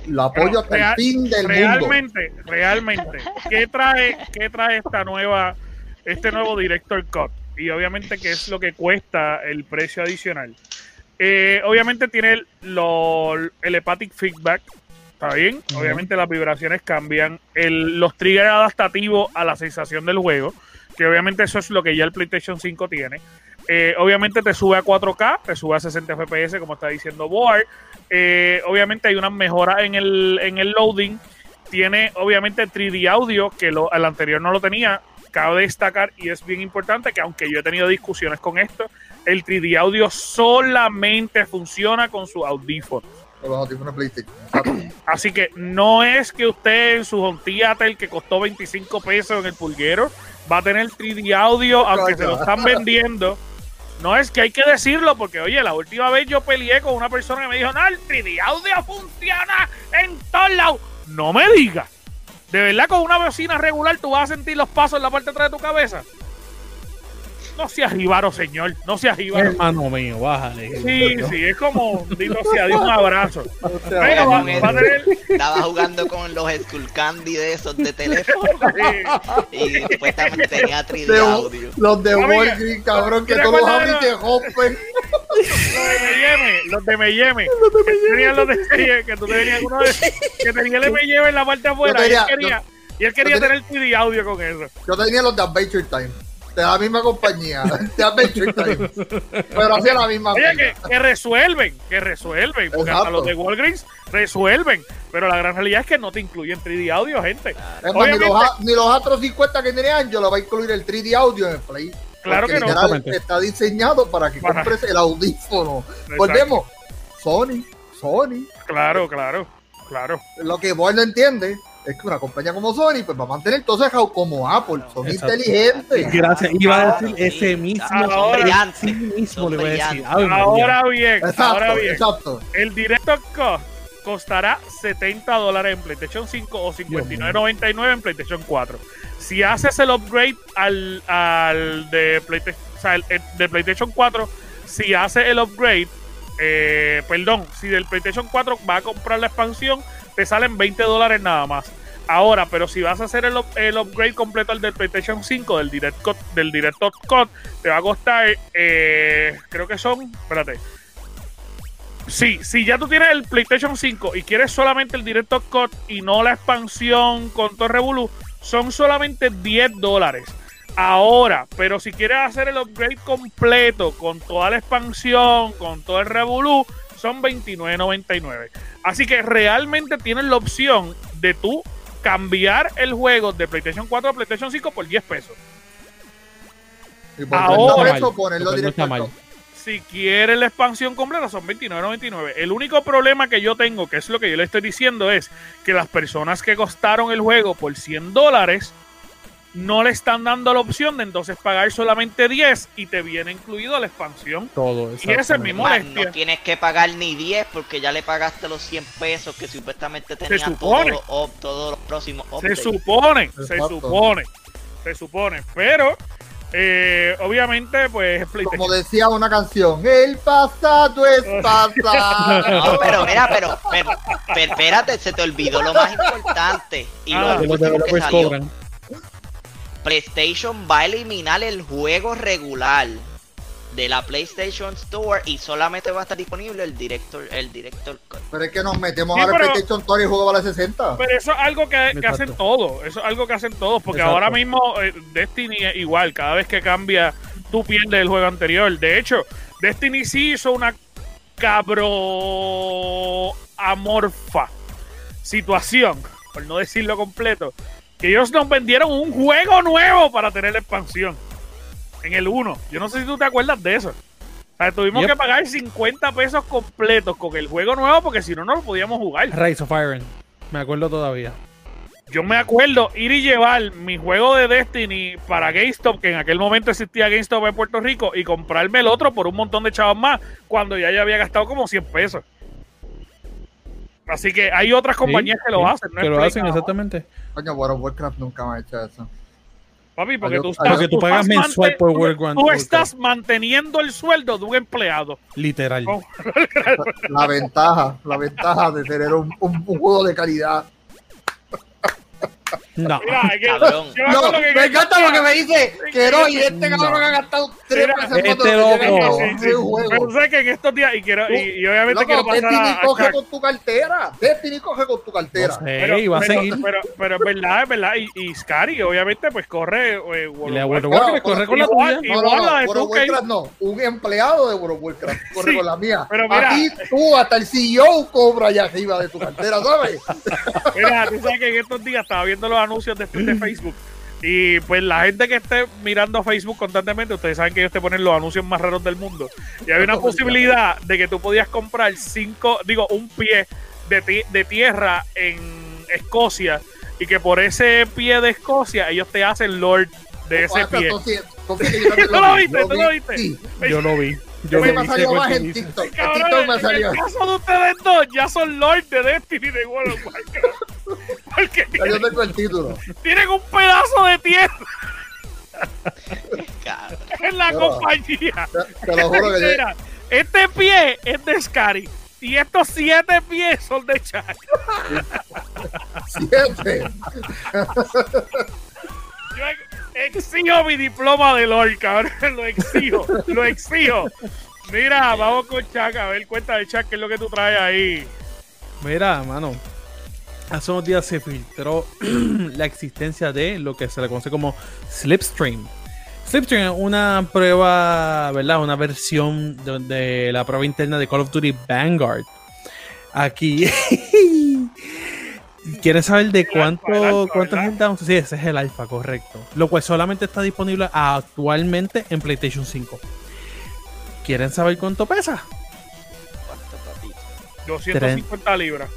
Lo apoyo Pero hasta real- el fin del mundo. realmente, realmente, ¿qué trae, qué trae esta nueva, este nuevo Director Cut? Y obviamente, ¿qué es lo que cuesta el precio adicional? Eh, obviamente tiene el, lo- el hepatic feedback, ¿está bien? Obviamente las vibraciones cambian, el, los triggers adaptativos a la sensación del juego, que obviamente eso es lo que ya el PlayStation 5 tiene. Eh, obviamente te sube a 4K, te sube a 60 FPS, como está diciendo Boar. Eh, obviamente hay unas mejoras en el, en el loading. Tiene obviamente 3D audio, que lo, el anterior no lo tenía. Cabe destacar, y es bien importante, que aunque yo he tenido discusiones con esto, el 3D audio solamente funciona con su audífono. Con los audífonos PlayStation. Así que no es que usted en su Home Theater que costó 25 pesos en el pulguero va a tener 3D audio, aunque se lo están vendiendo. No es que hay que decirlo, porque oye, la última vez yo peleé con una persona que me dijo, no, el 3D audio funciona en todos lados. No me digas. ¿De verdad con una bocina regular tú vas a sentir los pasos en la parte de atrás de tu cabeza? No seas jíbaro, señor. No seas jíbaro. Hermano mío, bájale. Sí, sí, es como, digo, sea, de un abrazo. O sea, Pero va, va a tener... Estaba jugando con los Skull Candy de esos de teléfono sí, y supuestamente tenía 3D de- audio. los de Walgreens, cabrón, que ¿te todos los acuerdas de te rompen. Los de M&M, los de M&M, tenían los de M&M, que tú tenías uno de, que tenía el M&M en la parte afuera, y él tenía- quería, y él quería yo tenía- tener 3D audio con eso. Yo tenía los de Adventure Time, de la misma compañía, de Adventure Time. Pero hacía la misma Oye, que, que resuelven, que resuelven, porque hasta los de Walgreens resuelven, pero la gran realidad es que no te incluyen 3D audio, gente. Es más, ni los, ni los Astro 50 que tiene Anjo lo va a incluir el 3D audio en el Play. Claro que no. Está diseñado para que Para- compres el audífono. Exacto. Volvemos. Sony, Sony. Claro, claro, claro. Lo que vos no entiende es que una compañía como Sony pues va a mantener entonces como Apple, son Exacto. inteligentes. Gracias. Iba a decir ese mismo. Ahora- Sí mismo le voy a decir. Ahora bien, ahora Exacto, bien. exacto. El Director Cut costará 70 dólares en PlayStation 5 o 59.99 en PlayStation 4. Si haces el upgrade al, al de, PlayStation, o sea, el- el de PlayStation 4, si haces el upgrade, eh, perdón, si del PlayStation 4 va a comprar la expansión, te salen 20 dólares nada más. Ahora, pero si vas a hacer el, up- el upgrade completo al del PlayStation 5, del Direct Cut, del Cut, te va a costar, eh, creo que son, espérate, Sí, si ya tú tienes el PlayStation 5 y quieres solamente el Director Cut y no la expansión con todo el Revolu, son solamente 10 dólares. Ahora, pero si quieres hacer el upgrade completo con toda la expansión, con todo el Revolu, son 29.99. Así que realmente tienes la opción de tú cambiar el juego de PlayStation 4 a PlayStation 5 por 10 pesos. Y por Ahora- 30 pesos ponerlo directo. si quieres la expansión completa son 29.99. El único problema que yo tengo, que es lo que yo le estoy diciendo, es que las personas que costaron el juego por 100 dólares no le están dando la opción de entonces pagar solamente 10 y te viene incluido la expansión. Todo. Y ese es mi molestia. no tienes que pagar ni 10 porque ya le pagaste los 100 pesos que supuestamente tenían supone. todos los, los próximos Se supone, se supone, se supone. Pero, eh, obviamente, pues Como decía una canción, el pasado es pasado. No, pero mira, pero, pero, pero espérate, se te olvidó lo más importante. Y Ah. lo último que salió. cobran. PlayStation va a eliminar el juego regular de la PlayStation Store y solamente va a estar disponible el director, el director Cut. Pero es que nos metemos Sí, ahora en PlayStation Store y el juego vale 60. Pero eso es algo que, hacen todos. Eso es algo que hacen todos. Porque Exacto. ahora mismo eh, Destiny es igual. Cada vez que cambia, tú pierdes el juego anterior. De hecho, Destiny sí hizo una cabro amorfa situación, por no decirlo completo. Que ellos nos vendieron un juego nuevo para tener la expansión. En el 1. Yo no sé si tú te acuerdas de eso. O sea, tuvimos Yep. que pagar 50 pesos completos con el juego nuevo porque si no, no lo podíamos jugar. Rise of Iron. Me acuerdo todavía. Yo me acuerdo ir y llevar mi juego de Destiny para GameStop, que en aquel momento existía GameStop en Puerto Rico, y comprarme el otro por un montón de chavos más, cuando ya yo había gastado como 100 pesos. Así que hay otras compañías Sí, que lo sí, hacen, ¿no? Que es lo Play hacen, exactamente. Coño, World of Warcraft nunca me ha hecho eso. Papi, porque Ay, tú estás, Porque tú pagas mensual por tú- World Tú estás manteniendo el sueldo de un empleado. Literal. Oh. La ventaja, la ventaja de tener un, un- un juego de calidad. No. Mira, es que- Cabrón. me No, que- me encanta porque me dice que no, y este No. cabrón ha gastado tres Mira, veces este lo que loco. a Sí, sí. juego. Pero tú sabes que en estos días, y, quiero, y, y obviamente Loco, quiero pasar Destiny a, a coge Chuck. con tu cartera. Destiny coge con tu cartera. No sé, Pero, y va a pero- seguir. Pero, pero es verdad, es verdad. Y, y Scary, obviamente, pues corre. eh, World Y la World of Warcraft. Corre con la tuya. No, no, no, de World of 2K. Warcraft no. Un empleado de World of Warcraft corre Sí, con la mía. pero mira- Aquí tú, hasta el CEO cobra allá arriba de tu cartera, ¿sabes? Mira, tú sabes que en estos días estaba viendo los anuncios de, de Facebook. Y pues la gente que esté mirando Facebook constantemente, ustedes saben que ellos te ponen los anuncios más raros del mundo. Y hay una posibilidad de que tú podías comprar cinco, digo, un pie de, ti- de tierra en Escocia. Y que por ese pie de Escocia ellos te hacen Lord de ese Hasta pie. ¿Tú lo vi, viste? ¿Tú vi, lo viste? Sí. Yo lo vi. Yo Me salido sé más en. TikTok. En Cabrón, TikTok me en salió. el caso de ustedes dos, ya son Lord de Destiny de World of Warcraft. Porque Ya yo tienen, tengo el título. tienen un pedazo de tierra en la Pero- compañía. Te, te lo juro que yo, Mira, este pie es de Scary y estos siete pies son de Chuck. siete. Exijo mi diploma de Lord, cabrón. Lo exijo, lo exijo. Mira, vamos con Chuck. A ver, cuenta de Chuck, ¿qué es lo que tú traes ahí? Mira, mano. Hace unos días se filtró la existencia de lo que se le conoce como Slipstream. Slipstream es una prueba, ¿verdad? Una versión de, de la prueba interna de Call of Duty Vanguard. Aquí. ¿Quieren saber de cuánto, alfa, alfa, Sí, ese es el alfa, correcto. Lo cual solamente está disponible actualmente en PlayStation 5. ¿Quieren saber cuánto pesa? ¿Cuánto, papito? 250 libras.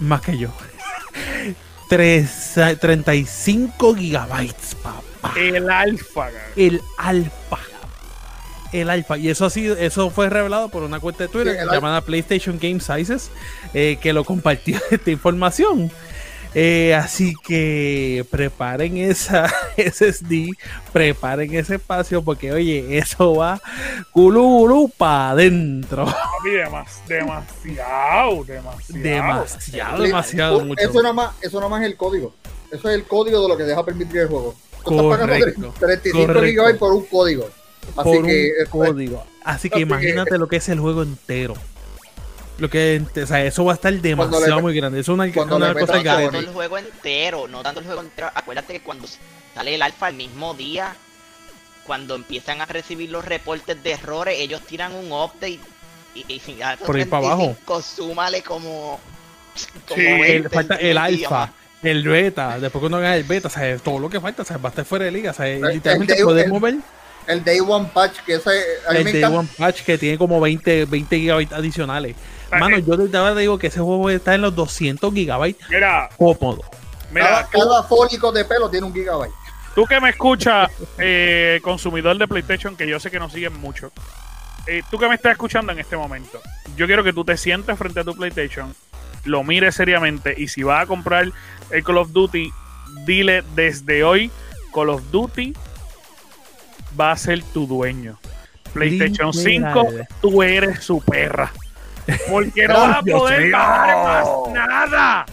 Más que yo. Tres- 35 gigabytes, papá. El alfa, cabrón. El alfa. El alfa. Y eso ha sido, eso fue revelado por una cuenta de Twitter Sí, llamada PlayStation Game Sizes, eh, que lo compartió esta información. Eh, así que preparen esa SSD, preparen ese espacio, porque oye, eso va cululu para adentro. Demas- demasiado, demasiado. Demasiado, demasiado mucho. Eso nada más, eso nada más es el código. Eso es el código de lo que deja permitir el juego. Tú estás pagando Correcto, 35 correcto. gigabytes por un código. Así por que un eh, código. Así que imagínate lo que es el juego entero. Lo que, o sea, eso va a estar demasiado le- muy grande. Eso es una, cuando una cosa grande. tanto el juego entero, no tanto el juego entero. Acuérdate que cuando sale el alfa el mismo día, cuando empiezan a recibir los reportes de errores, ellos tiran un update y, y a esos Por ahí para abajo. 35, súmale como, como Sí, El- 20 falta el alfa, el beta, después cuando haga el beta, o sea, todo lo que falta, o sea, va a estar fuera de liga, o sea, el literalmente podemos ver el Day One Patch, que ese, a mí el me Day encanta. One Patch que tiene como 20, 20 gigabytes adicionales. Mano, yo de verdad digo que ese juego está en los 200 gigabytes Mira, cómodo. mira, cada, cada fólico de pelo tiene un gigabyte. tú que me escuchas, eh, consumidor de PlayStation, que yo sé que nos siguen mucho, eh, tú que me estás escuchando en este momento, yo quiero que tú te sientes frente a tu PlayStation, lo mires seriamente y si vas a comprar el Call of Duty, dile desde hoy, Call of Duty va a ser tu dueño. PlayStation Literal. 5, tú eres su perra. Porque no vas a poder bajar más nada.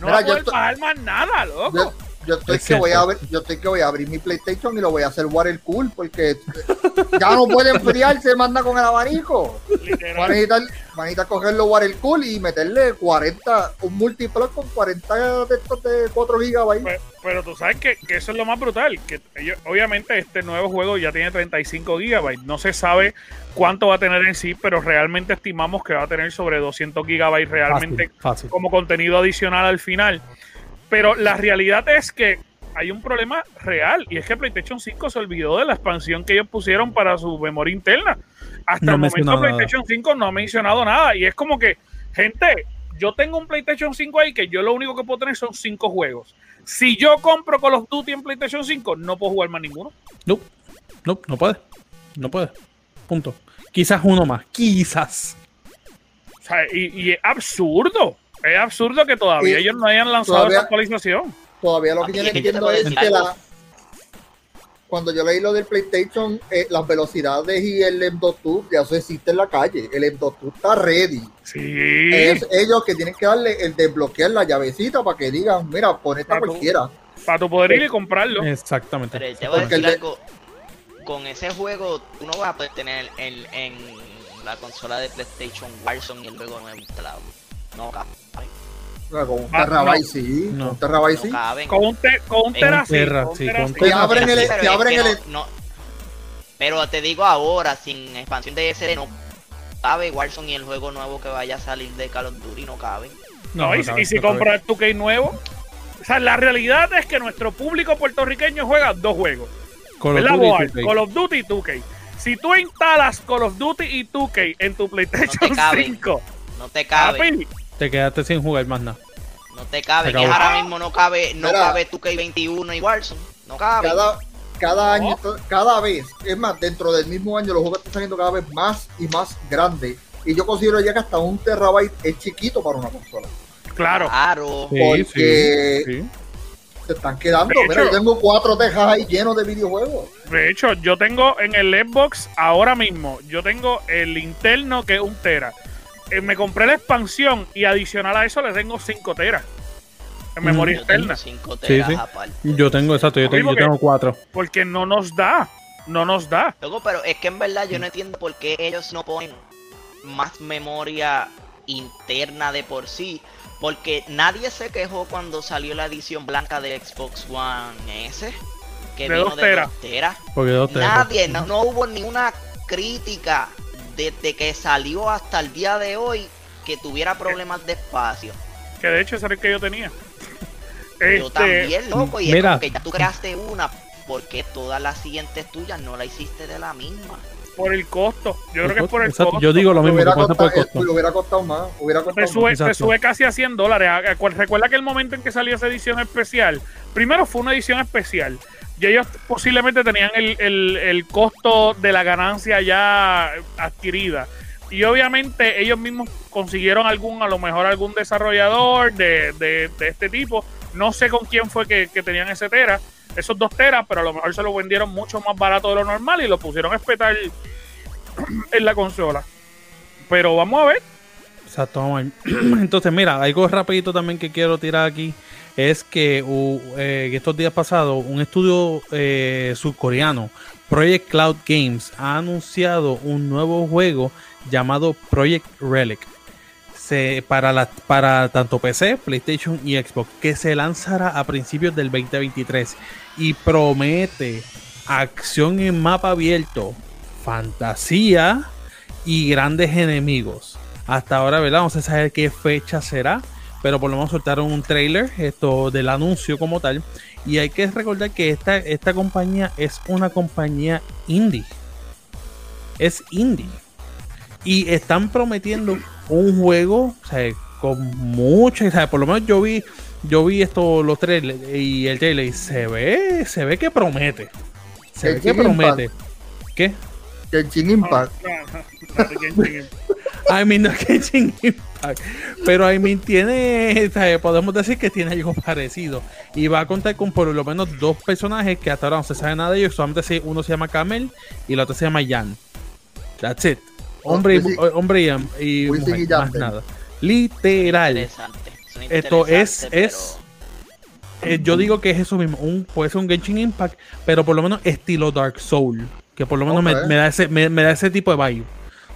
No Mira, vas a poder bajar más nada, loco. Yo, yo estoy Es que voy a cierto. abrir, yo estoy que voy a abrir mi PlayStation y lo voy a hacer water cool porque ya no puede enfriarse, manda con el abanico. Va a Literal. necesitar, va a necesitar water cool y meterle 40, un multiplug con 40 de estos de 4 gigabytes. Pe- Pero tú sabes que, que eso es lo más brutal. Que ellos- obviamente este nuevo juego ya tiene 35 gigabytes. No se sabe cuánto va a tener en sí, pero realmente estimamos que va a tener sobre 200 gigabytes realmente Fácil, fácil. como contenido adicional al final. Pero la realidad es que hay un problema real y es que PlayStation 5 se olvidó de la expansión que ellos pusieron para su memoria interna. Hasta No el momento nada. PlayStation 5 no ha mencionado nada y es como que, gente, yo tengo un PlayStation 5 ahí que yo lo único que puedo tener son 5 juegos. Si yo compro Call of Duty en PlayStation 5, no puedo jugar más ninguno. No, no, no puede. No puede. Punto. Quizás uno más. Quizás. O sea, y, y es absurdo. Es absurdo que todavía Y ellos no hayan lanzado todavía- esa actualización. Todavía lo que yo no entiendo es que la, cuando yo leí lo del PlayStation, eh, las velocidades y el M2 ya eso existe en la calle. El M2 está ready. Sí. Es ellos que tienen que darle el desbloquear la llavecita para que digan, mira, pon esta cualquiera. Para tu poder ir y comprarlo. Exactamente. Pero te voy a decir el de- algo. Con ese juego, tú no vas a poder tener en, en la consola de PlayStation Warzone y el juego nuevo instalado. No cabe. Sea, con un Ah, Terabyte no. sí, No. con un Terabyte No sí. caben. Con un, te- con un tera, sí, con sí, tera, sí. Te abren el, Pero te abren el, no- no- pero te digo ahora, sin expansión de SD no cabe Warzone y el juego nuevo que vaya a salir de Call of Duty no cabe. No, y, no si no compras tu Key nuevo. O sea, la realidad es que nuestro público puertorriqueño juega dos juegos. Call of ¿Verdad, Duty, Boal? 2K. Call of Duty y 2K. Si tú instalas Call of Duty y 2K en tu PlayStation caben. 5, No te cabe. Te quedaste sin jugar más nada. No te cabe. Que ahora mismo no cabe, no Mira. cabe 2K21 y Warzone. No cabe. cada, cada año, cada vez, es más, dentro del mismo año los juegos están saliendo cada vez más y más grandes. Y yo considero ya que hasta un terabyte es chiquito para una consola. claro. Claro. Sí, Porque- sí, sí. Se están quedando. De Mira, hecho- yo tengo cuatro tejas ahí llenos de videojuegos. De hecho, yo tengo en el Xbox ahora mismo, yo tengo el interno que es un tera. Eh, me compré la expansión y adicional a eso le tengo 5 teras en Mm. memoria Yo tengo externa. 5 Sí, teras sí. aparte. Yo tengo, exacto, yo tengo, yo porque- tengo cuatro. Porque no nos da. No nos da. Luego, pero es que en verdad yo no entiendo por qué ellos no ponen más memoria interna de por sí. Porque nadie se quejó cuando salió la edición blanca de Xbox One S. Que De vino dos de teras. Porque dos teras. Nadie, no, no hubo ni una crítica desde que salió hasta el día de hoy que tuviera problemas de espacio. Que de hecho ese era el que yo tenía. Yo Este, también, loco, y es mira. como que ya tú creaste una, porque todas las siguientes tuyas no la hiciste de la misma. Por el costo. Yo creo que es por el Exacto, costo. Yo digo lo mismo, hubiera, que pasa por costado, el costo. le hubiera costado más. Hubiera Te costado sube, te Exacto. sube casi a 100 dólares. Recuerda que el momento en que salió esa edición especial, primero fue una edición especial. Y ellos posiblemente tenían el, el- costo de la ganancia ya adquirida. Y obviamente ellos mismos consiguieron algún, a lo mejor algún desarrollador de, de- de este tipo. No sé con quién fue que, que tenían ese tera, esos dos teras, pero a lo mejor se lo vendieron mucho más barato de lo normal y lo pusieron a espetar en la consola. Pero vamos a ver. Exacto, vamos a ver. Entonces, mira, algo rapidito también que quiero tirar aquí es que eh, estos días pasados un estudio eh, surcoreano, Project Cloud Games, ha anunciado un nuevo juego llamado Project Relic. Se, para, para tanto PC, PlayStation y Xbox, que se lanzará a principios del 2023 y promete acción en mapa abierto, fantasía y grandes enemigos. Hasta ahora, ¿verdad? Vamos a saber qué fecha será, pero por lo menos soltaron un trailer esto del anuncio como tal. Y hay que recordar que esta, esta compañía es una compañía indie. Es indie. Y están prometiendo un juego, o sea, con mucho, o sea, por lo menos yo vi, yo vi esto, los trailers y el trailer y se ve, se ve que promete. Se El ve que promete. ¿Qué? Genshin Impact. No, no, no te Genshin Impact. I mean, no Genshin Impact. Pero I mean, tiene, sea, podemos decir que tiene algo parecido. Y va a contar con por lo menos dos personajes que hasta ahora no se sabe nada de ellos. Solamente uno se llama Camel y el otro se llama Jan. That's it. Hombre, y, Wisin- hombre y, mujer, más nada. Literal. Interesante. Esto es, es eh, yo digo que es eso mismo, un, puede ser un Genshin Impact, pero por lo menos estilo Dark Soul, que por lo menos me- da ese, me, me da ese tipo de vibe.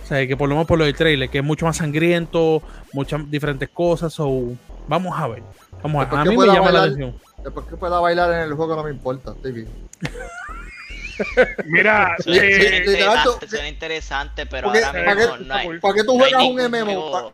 O sea, que por lo menos por lo del trailer, que es mucho más sangriento, muchas diferentes cosas, so, vamos a ver. Vamos a ver. A que mí me pueda llama la bailar- atención. Después que pueda bailar en el juego no me importa, estoy bien. Mira, Suena, Sí, eh, suena literal, interesante, tú- suena interesante, pero Porque- ahora ¿para mismo qué- no hay, ¿Para qué tú no juegas un ningún MMO? juego-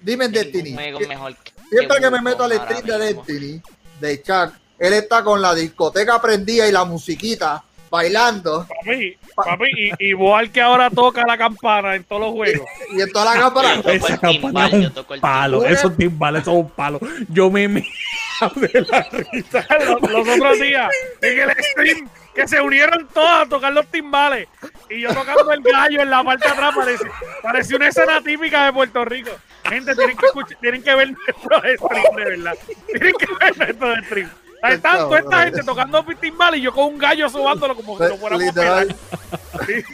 Dime en Destiny. que- mejor que- Siempre que me Wukong meto al stream de. Destiny, de Chuck, él está con la discoteca prendida y la musiquita bailando. papi, papi, y, y Boal que ahora toca la campana en todos los juegos. Y en toda la cámara. Yo toco Esa timbal, es yo un toco el palo, timbal. esos timbales son un palo. Yo me me de la risa. los, los otros días, en el stream, que se unieron todos a tocar los timbales. Y yo tocando el gallo en la parte de atrás, parecía, parecía una escena típica de Puerto Rico. Gente, tienen que, escuchar, tienen que ver nuestros streams, de verdad. Tienen que ver nuestros streams. Ahí están toda esta gente tocando timbales y yo con un gallo subándolo como si lo fuéramos pelar. Literal.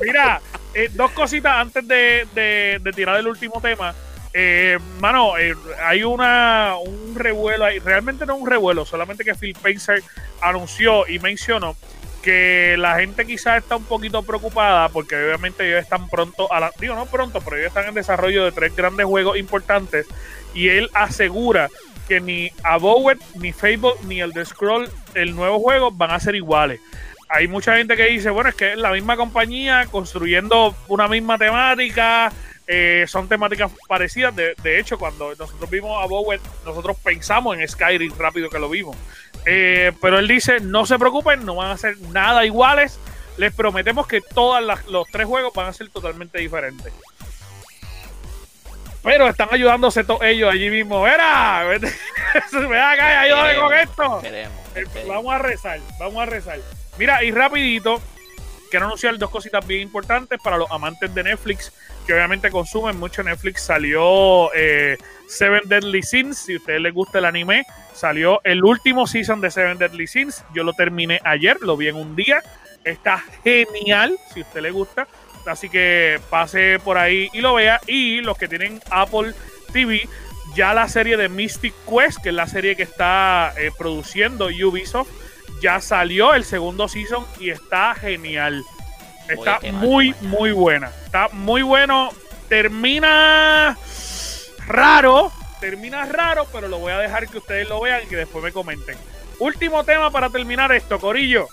Mira, eh, dos cositas antes de, de- de tirar el último tema. Eh, mano, eh, hay una un revuelo ahí. Realmente no un revuelo, solamente que Phil Spencer anunció y mencionó que la gente quizás está un poquito preocupada porque obviamente ellos están pronto, a la, digo no pronto, pero ellos están en desarrollo de tres grandes juegos importantes y él asegura que ni Abowet, ni Fable, ni el The Scroll, el nuevo juego van a ser iguales hay mucha gente que dice, bueno, es que es la misma compañía construyendo una misma temática, eh, son temáticas parecidas. De, de hecho, cuando nosotros vimos a Bowen, nosotros pensamos en Skyrim rápido que lo vimos. Eh, pero él dice, no se preocupen, no van a ser nada iguales. Les prometemos que todos los tres juegos van a ser totalmente diferentes. Pero están ayudándose todos ellos allí mismo. ¡Era! ¡Ven acá y ayúdame con esto! Esperemos, Eh, esperemos. Vamos a rezar, vamos a rezar. Mira, y rapidito, quiero anunciar dos cositas bien importantes para los amantes de Netflix, que obviamente consumen mucho Netflix. Salió eh, Seven Deadly Sins, si a ustedes les gusta el anime, salió el último season de Seven Deadly Sins. Yo lo terminé ayer, lo vi en un día. Está genial, si a usted le gusta. Así que pase por ahí y lo vea. Y los que tienen Apple TV, ya la serie de Mystic Quest, que es la serie que está eh, produciendo Ubisoft, ya salió el segundo season y está genial. Está Oye, muy, mal. muy buena. Está muy bueno. Termina raro. Termina raro, pero lo voy a dejar que ustedes lo vean y que después me comenten. Último tema para terminar esto, Corillo.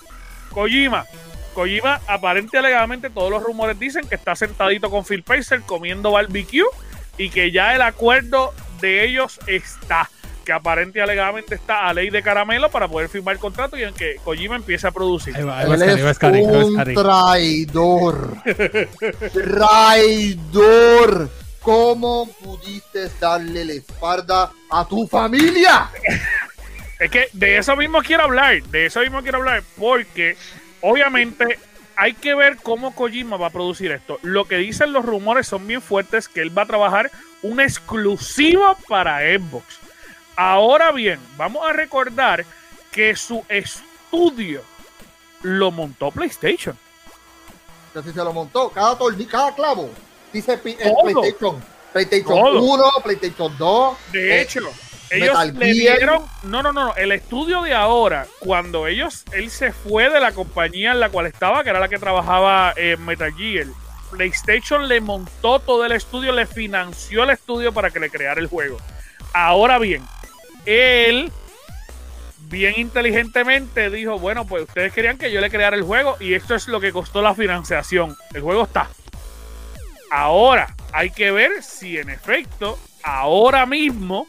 Kojima. Kojima, aparente y alegadamente, todos los rumores dicen que está sentadito con Phil Pacer comiendo barbecue y que ya el acuerdo de ellos está. porque aparente y alegadamente está a ley de caramelo para poder firmar el contrato y en que Kojima empiece a producir. Ahí va, ahí va Él es un traidor. traidor. ¿Cómo pudiste darle la espalda a tu familia? Es que de eso mismo quiero hablar, de eso mismo quiero hablar, porque obviamente hay que ver cómo Kojima va a producir esto. Lo que dicen los rumores son bien fuertes que él va a trabajar un exclusivo para Xbox. Ahora bien, vamos a recordar que su estudio lo montó PlayStation. Entonces se lo montó, cada tornillo, cada clavo. Dice el Todo. PlayStation. PlayStation Todo. 1, PlayStation 2. De eh, hecho, ellos Metal le Gear. dieron. No, no, no, no. El estudio de ahora, cuando ellos. Él se fue de la compañía en la cual estaba, que era la que trabajaba en Metal Gear. PlayStation le montó todo el estudio, le financió el estudio para que le creara el juego. Ahora bien, él. Bien inteligentemente dijo, bueno, pues ustedes querían que yo le creara el juego y esto es lo que costó la financiación. El juego está. Ahora hay que ver si en efecto, ahora mismo,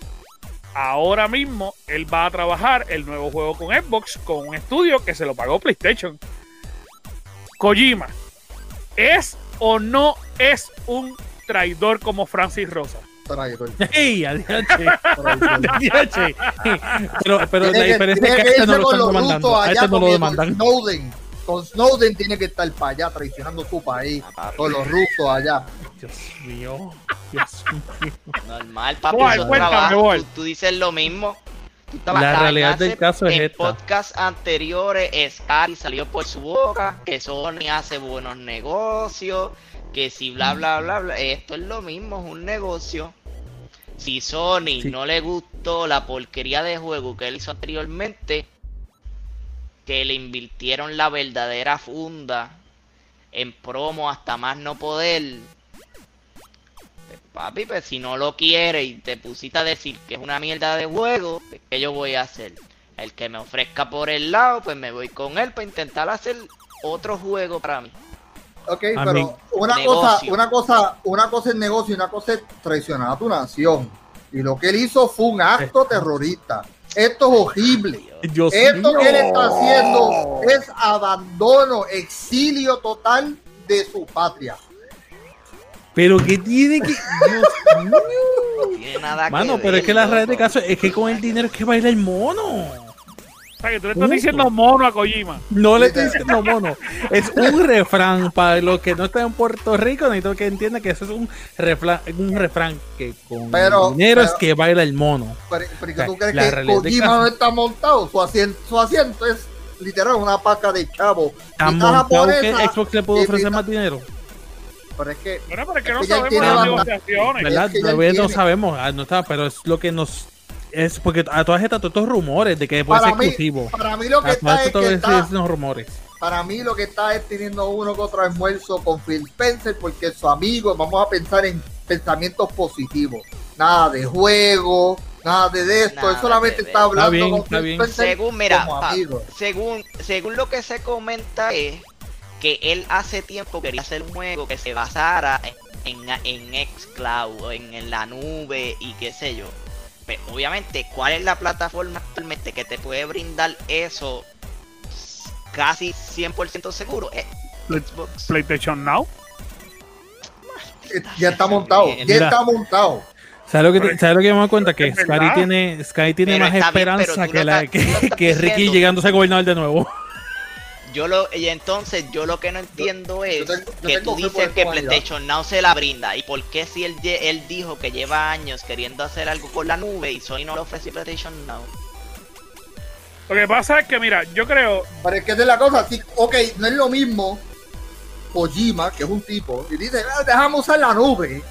ahora mismo, él va a trabajar el nuevo juego con Xbox, con un estudio que se lo pagó PlayStation. Kojima, ¿es o no es un traidor como Francis Rosa? traidor. Pero, pero la diferencia es que a este no lo están demandando. A allá este no lo demandan. Snowden. Con Snowden tiene que estar para allá traicionando su país. Con los rusos allá. Dios mío. Dios mío. Normal, papi, Boy, eso cuéntame, trabajo. Boy. Tú, tú dices lo mismo. Tú La realidad del caso es en esta. podcast anteriores, Scary salió por su boca que Sony hace buenos negocios, que si bla bla bla bla. Esto es lo mismo, es un negocio. Si Sony Sí. no le gustó la porquería de juego que él hizo anteriormente, que le invirtieron la verdadera funda en promo hasta más no poder. Pues, papi, pues si no lo quiere y te pusiste a decir que es una mierda de juego, pues, ¿qué yo voy a hacer? El que me ofrezca por el lado, pues me voy con él para intentar hacer otro juego para mí. Ok, A pero mí- una Negocio. cosa, una cosa, una cosa es negocio y una cosa es traicionar a tu nación. Y lo que él hizo fue un acto terrorista. Esto es horrible. Dios Esto mío. que él está haciendo es abandono, exilio total de su patria. Pero que tiene que. Dios mío. No tiene nada que Mano, pero ver, es que la realidad del caso es que con el dinero es que baila el mono. O sea, que tú le estás diciendo mono a Kojima. No le estoy diciendo mono. Es un refrán para los que no están en Puerto Rico. Necesito que entiendan que eso es un refrán, un refrán que con Pero- dinero es que baila el mono. Pero, pero ¿tú crees que Kojima no está montado? Su asiento, su asiento es literal una paca de chavo. Tan montado que Xbox le puede ofrecer más dinero. Pero es que Bueno, pero es que no sabemos las negociaciones. ¿Verdad? Es que ya Todavía no sabemos. Ah, no está, pero es lo que nos. Es porque a todas estas, todos estos rumores de que puede ser para mí, exclusivo. para mí lo que A está es que está, rumores. para mí lo que está es teniendo uno que otro almuerzo con Phil Spencer porque es su amigo, vamos a pensar en pensamientos positivos. Nada de juego, nada de esto, Nada él solamente está hablando bien, con está Phil bien. Spencer Según, mira, como pa- amigo. según, según lo que se comenta es que él hace tiempo quería hacer un juego que se basara en, en, en xCloud, o en, en la nube y qué sé yo. Pero obviamente, ¿cuál es la plataforma actualmente que te puede brindar eso casi 100% seguro? Es Xbox. PlayStation Now. Eh, Ya está montado, ya Mira. está montado. ¿Sabes lo que, te- ¿sabes lo que me doy cuenta? Que Sky tiene, Sky tiene Pero más bien, esperanza que, la, que, que Ricky llegándose a gobernador de nuevo. Yo lo, y entonces yo lo que no entiendo es yo tengo- yo que tú dices que. PlayStation Now se la brinda y por qué si él, él dijo que lleva años queriendo hacer algo con la nube y Sony no le ofreció PlayStation Now. Lo que pasa es que, mira, yo creo. Pero es que esa es la cosa, sí, ok, no es lo mismo Kojima, que es un tipo, y dice, "Ah, déjame usar la nube,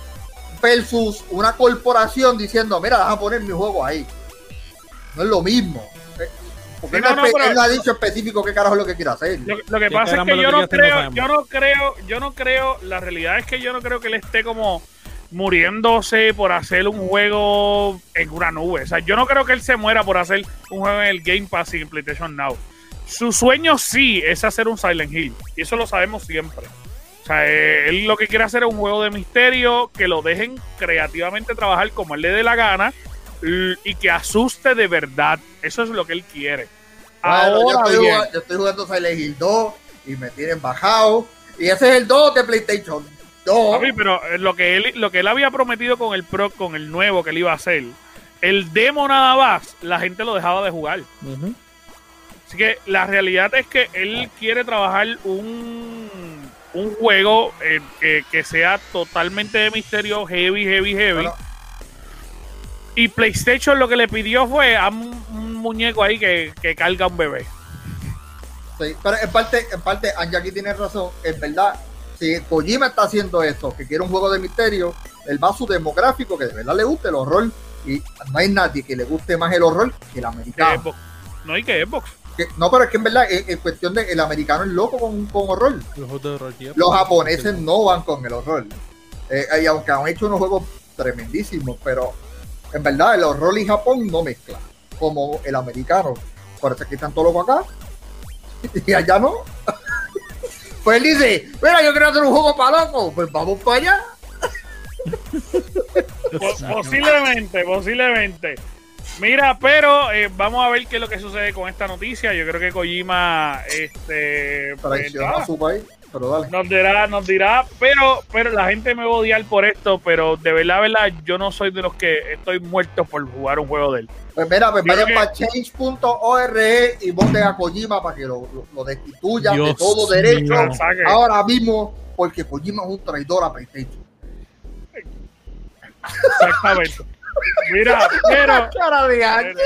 versus una corporación diciendo, mira, déjame poner mi juego ahí. No es lo mismo. Porque no, él no ha dicho específico qué carajo es lo que quiere hacer. Lo, lo que ¿Qué pasa es que yo no? No creo, yo no creo, yo no creo, la realidad es que yo no creo que él esté como muriéndose por hacer un juego en una nube. O sea, yo no creo que él se muera por hacer un juego en el Game Pass y en PlayStation Now. Su sueño sí es hacer un Silent Hill. Y eso lo sabemos siempre. O sea, eh, él lo que quiere hacer es un juego de misterio que lo dejen creativamente trabajar como él le dé la gana y que asuste de verdad. Eso es lo que él quiere. Bueno, yo, Ahora estoy bien, jugando, yo estoy jugando Silent Hill 2 y me tienen bajado. Y ese es el 2 de PlayStation 2. papi, pero eh, lo que él lo que él había prometido con el pro, con el nuevo que él iba a hacer, el demo nada más, la gente lo dejaba de jugar. Así que la realidad es que él quiere trabajar un, un juego eh, que, que sea totalmente de misterio, heavy, heavy, heavy. Bueno. Y PlayStation lo que le pidió fue a un, un muñeco ahí que, que carga un bebé. Sí, pero en parte, en parte, Anjaki tiene razón. Es verdad, si Kojima está haciendo esto, que quiere un juego de misterio, él va a su demográfico, que de verdad le guste el horror. Y no hay nadie que le guste más el horror que el Que americano. Xbox. No hay que Xbox. Que- no, pero es que en verdad, en, en cuestión de el americano es loco con, con horror. Los horror. Los japoneses no van con el horror. Eh, y aunque han hecho unos juegos tremendísimos, pero en verdad el horror y Japón no mezcla como el americano. Por eso es que están todos locos acá y allá no. pues él dice, mira, yo quiero hacer un juego para locos, pues vamos para allá. Po- posiblemente, posiblemente. Mira, pero eh, vamos a ver qué es lo que sucede con esta noticia. Yo creo que Kojima este, pues, Traiciona nada, a su país, pero dale. nos dirá, nos dirá, pero, pero la gente me va a odiar por esto, pero de verdad, verdad, yo no soy de los que estoy muerto por jugar un juego de él. Pues mira, pues vayan para change.org y voten a Kojima para que lo, lo, lo destituyan de todo derecho ahora mismo, porque Kojima es un traidor a PlayStation. Exactamente. Mira, pero, Cara de año.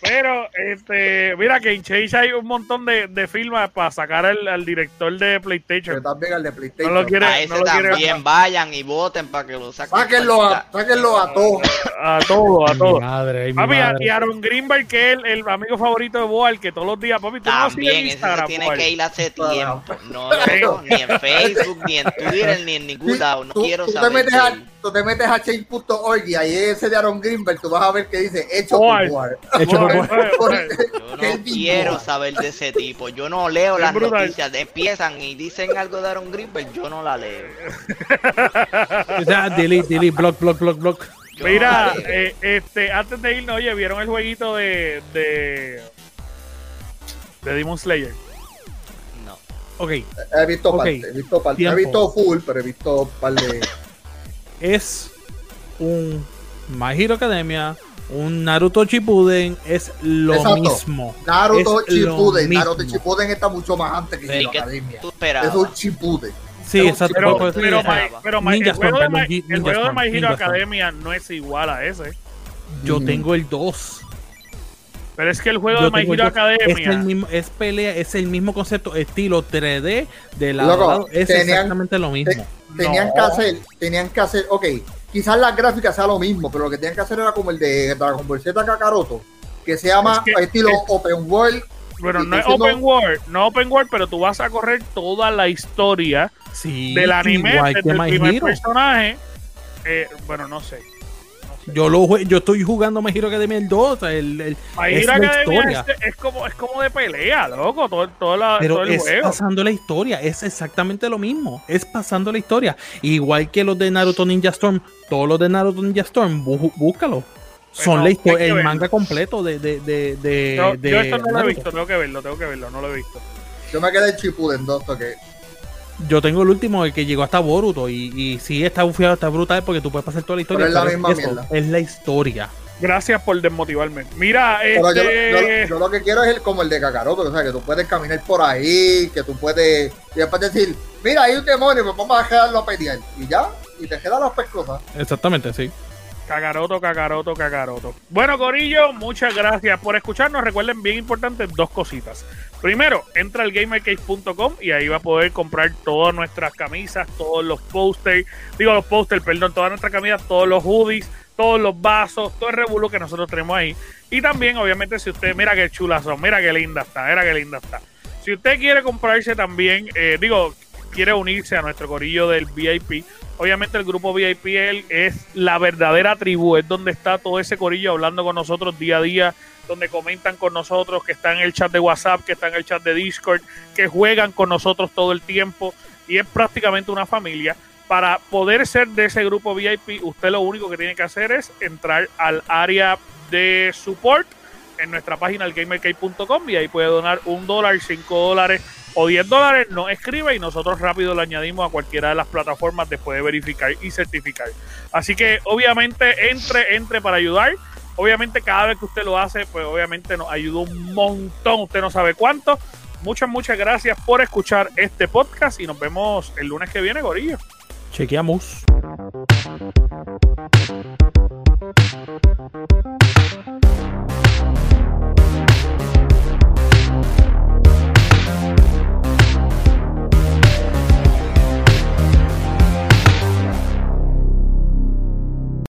Pero, este, mira que en Change hay un montón de, de firmas para sacar al, al director de Pero PlayStation. también al de No PlayStation. lo quiere, A no ese lo quiere también vayan y voten para que lo saquen. Sáquenlo a, sáquenlo a todos. a todo, a Ay, todo. mi madre, Papi, a- madre. y Aaron Greenberg, que es el, el amigo favorito de Boal, que todos los días, papi, tú no También, ese se Instagram, tiene Boal. que ir hace tiempo. No, no, ni en Facebook, ni en Twitter, ni en ningún lado. No tú, quiero tú te saber. metes a, él. tú te metes a change.org y ahí ese de Aaron Greenberg, tú vas a ver que dice hecho Boal. por Boal. Hecho Yo no quiero saber de ese tipo. Yo no leo Es las brutal. noticias. Empiezan y dicen algo de Aaron Greenberg. Yo no la leo. O sea, delete, delete, block, block, block, block. Yo no Mira, la leo. eh, este, antes de irnos, oye, ¿vieron el jueguito de, de, de Demon Slayer? No. Ok, He visto Ok. parte, he visto parte. He visto full, pero he visto un par de. es un My Hero Academia, un Naruto Shippuden, es lo Exacto. mismo. Naruto Es Shippuden. Naruto Shippuden está mucho más antes que ¿Y Hero Academia. Es un Shippuden. Sí, exacto. Pero, el juego, de, My, Ninja el juego de Storm, My Hero Ninja Storm. Academia no es igual a ese. Yo tengo el 2. Pero es que el juego Yo de My Hero. Es, Academia. el mismo, es pelea, es el mismo concepto, estilo 3D de lado Loco, a lado. Es tenían- exactamente lo mismo. Tenían No. que hacer, tenían que hacer, ok, quizás las gráficas sea lo mismo, pero lo que tenían que hacer era como el de Dragon Ball Z Kakaroto, que se llama Es que- estilo es- Open World. Bueno, y no es open world, no open world, pero tú vas a correr toda la historia Sí, del anime desde que el primer Hero. personaje. Eh, bueno, no sé. Yo, lo, yo estoy jugando My Hero Academia el 2. o sea, el, el- es la Academia historia. es, es como, es como de pelea, loco, todo, todo, la- todo pero el es juego. pasando la historia, es exactamente lo mismo, es pasando la historia. Igual que los de Naruto Ninja Storm, todos los de Naruto Ninja Storm, bú- búscalo. Son no, la historia, el manga completo de, de, de, de, Yo, de yo esto no lo he visto, tengo que verlo, tengo que verlo, no lo he visto. Yo me quedé en Shippuden 2, que Yo tengo el último, el que llegó hasta Boruto, y, y sí está bufiado, está brutal porque tú puedes pasar toda la historia. Pero es la misma eso, mierda. es la historia. Gracias por desmotivarme. Mira, Pero yo, este... yo- yo lo que quiero es el, como el de Kakaroto, o sea, que tú puedes caminar por ahí, que tú puedes, y después decir, mira, hay un demonio, pues vamos a dejarlo a pelear, y ya, y te quedan las pescosas. Exactamente, sí. Cacaroto, cacaroto, cacaroto. Bueno, Corillo, muchas gracias por escucharnos. Recuerden, bien importante, dos cositas. Primero, entra al gamercase.com y ahí va a poder comprar todas nuestras camisas, todos los posters, digo los posters, perdón, todas nuestras camisas, todos los hoodies, todos los vasos, todo el revuelo que nosotros tenemos ahí. Y también, obviamente, si usted, mira qué chulas son, mira qué linda está, mira qué linda está. Si usted quiere comprarse también, eh, digo, quiere unirse a nuestro corillo del VIP, obviamente el grupo VIP es la verdadera tribu, es donde está todo ese corillo hablando con nosotros día a día, donde comentan con nosotros, que están en el chat de WhatsApp, que están en el chat de Discord, que juegan con nosotros todo el tiempo y es prácticamente una familia. Para poder ser de ese grupo VIP, usted lo único que tiene que hacer es entrar al área de support en nuestra página elgamercade.com y ahí puede donar un dólar, cinco dólares o 10 dólares, nos escribe y nosotros rápido lo añadimos a cualquiera de las plataformas después de verificar y certificar. Así que obviamente entre, entre para ayudar. Obviamente cada vez que usted lo hace, pues obviamente nos ayuda un montón, usted no sabe cuánto. Muchas, muchas gracias por escuchar este podcast y nos vemos el lunes que viene, Gorillo. Chequeamos.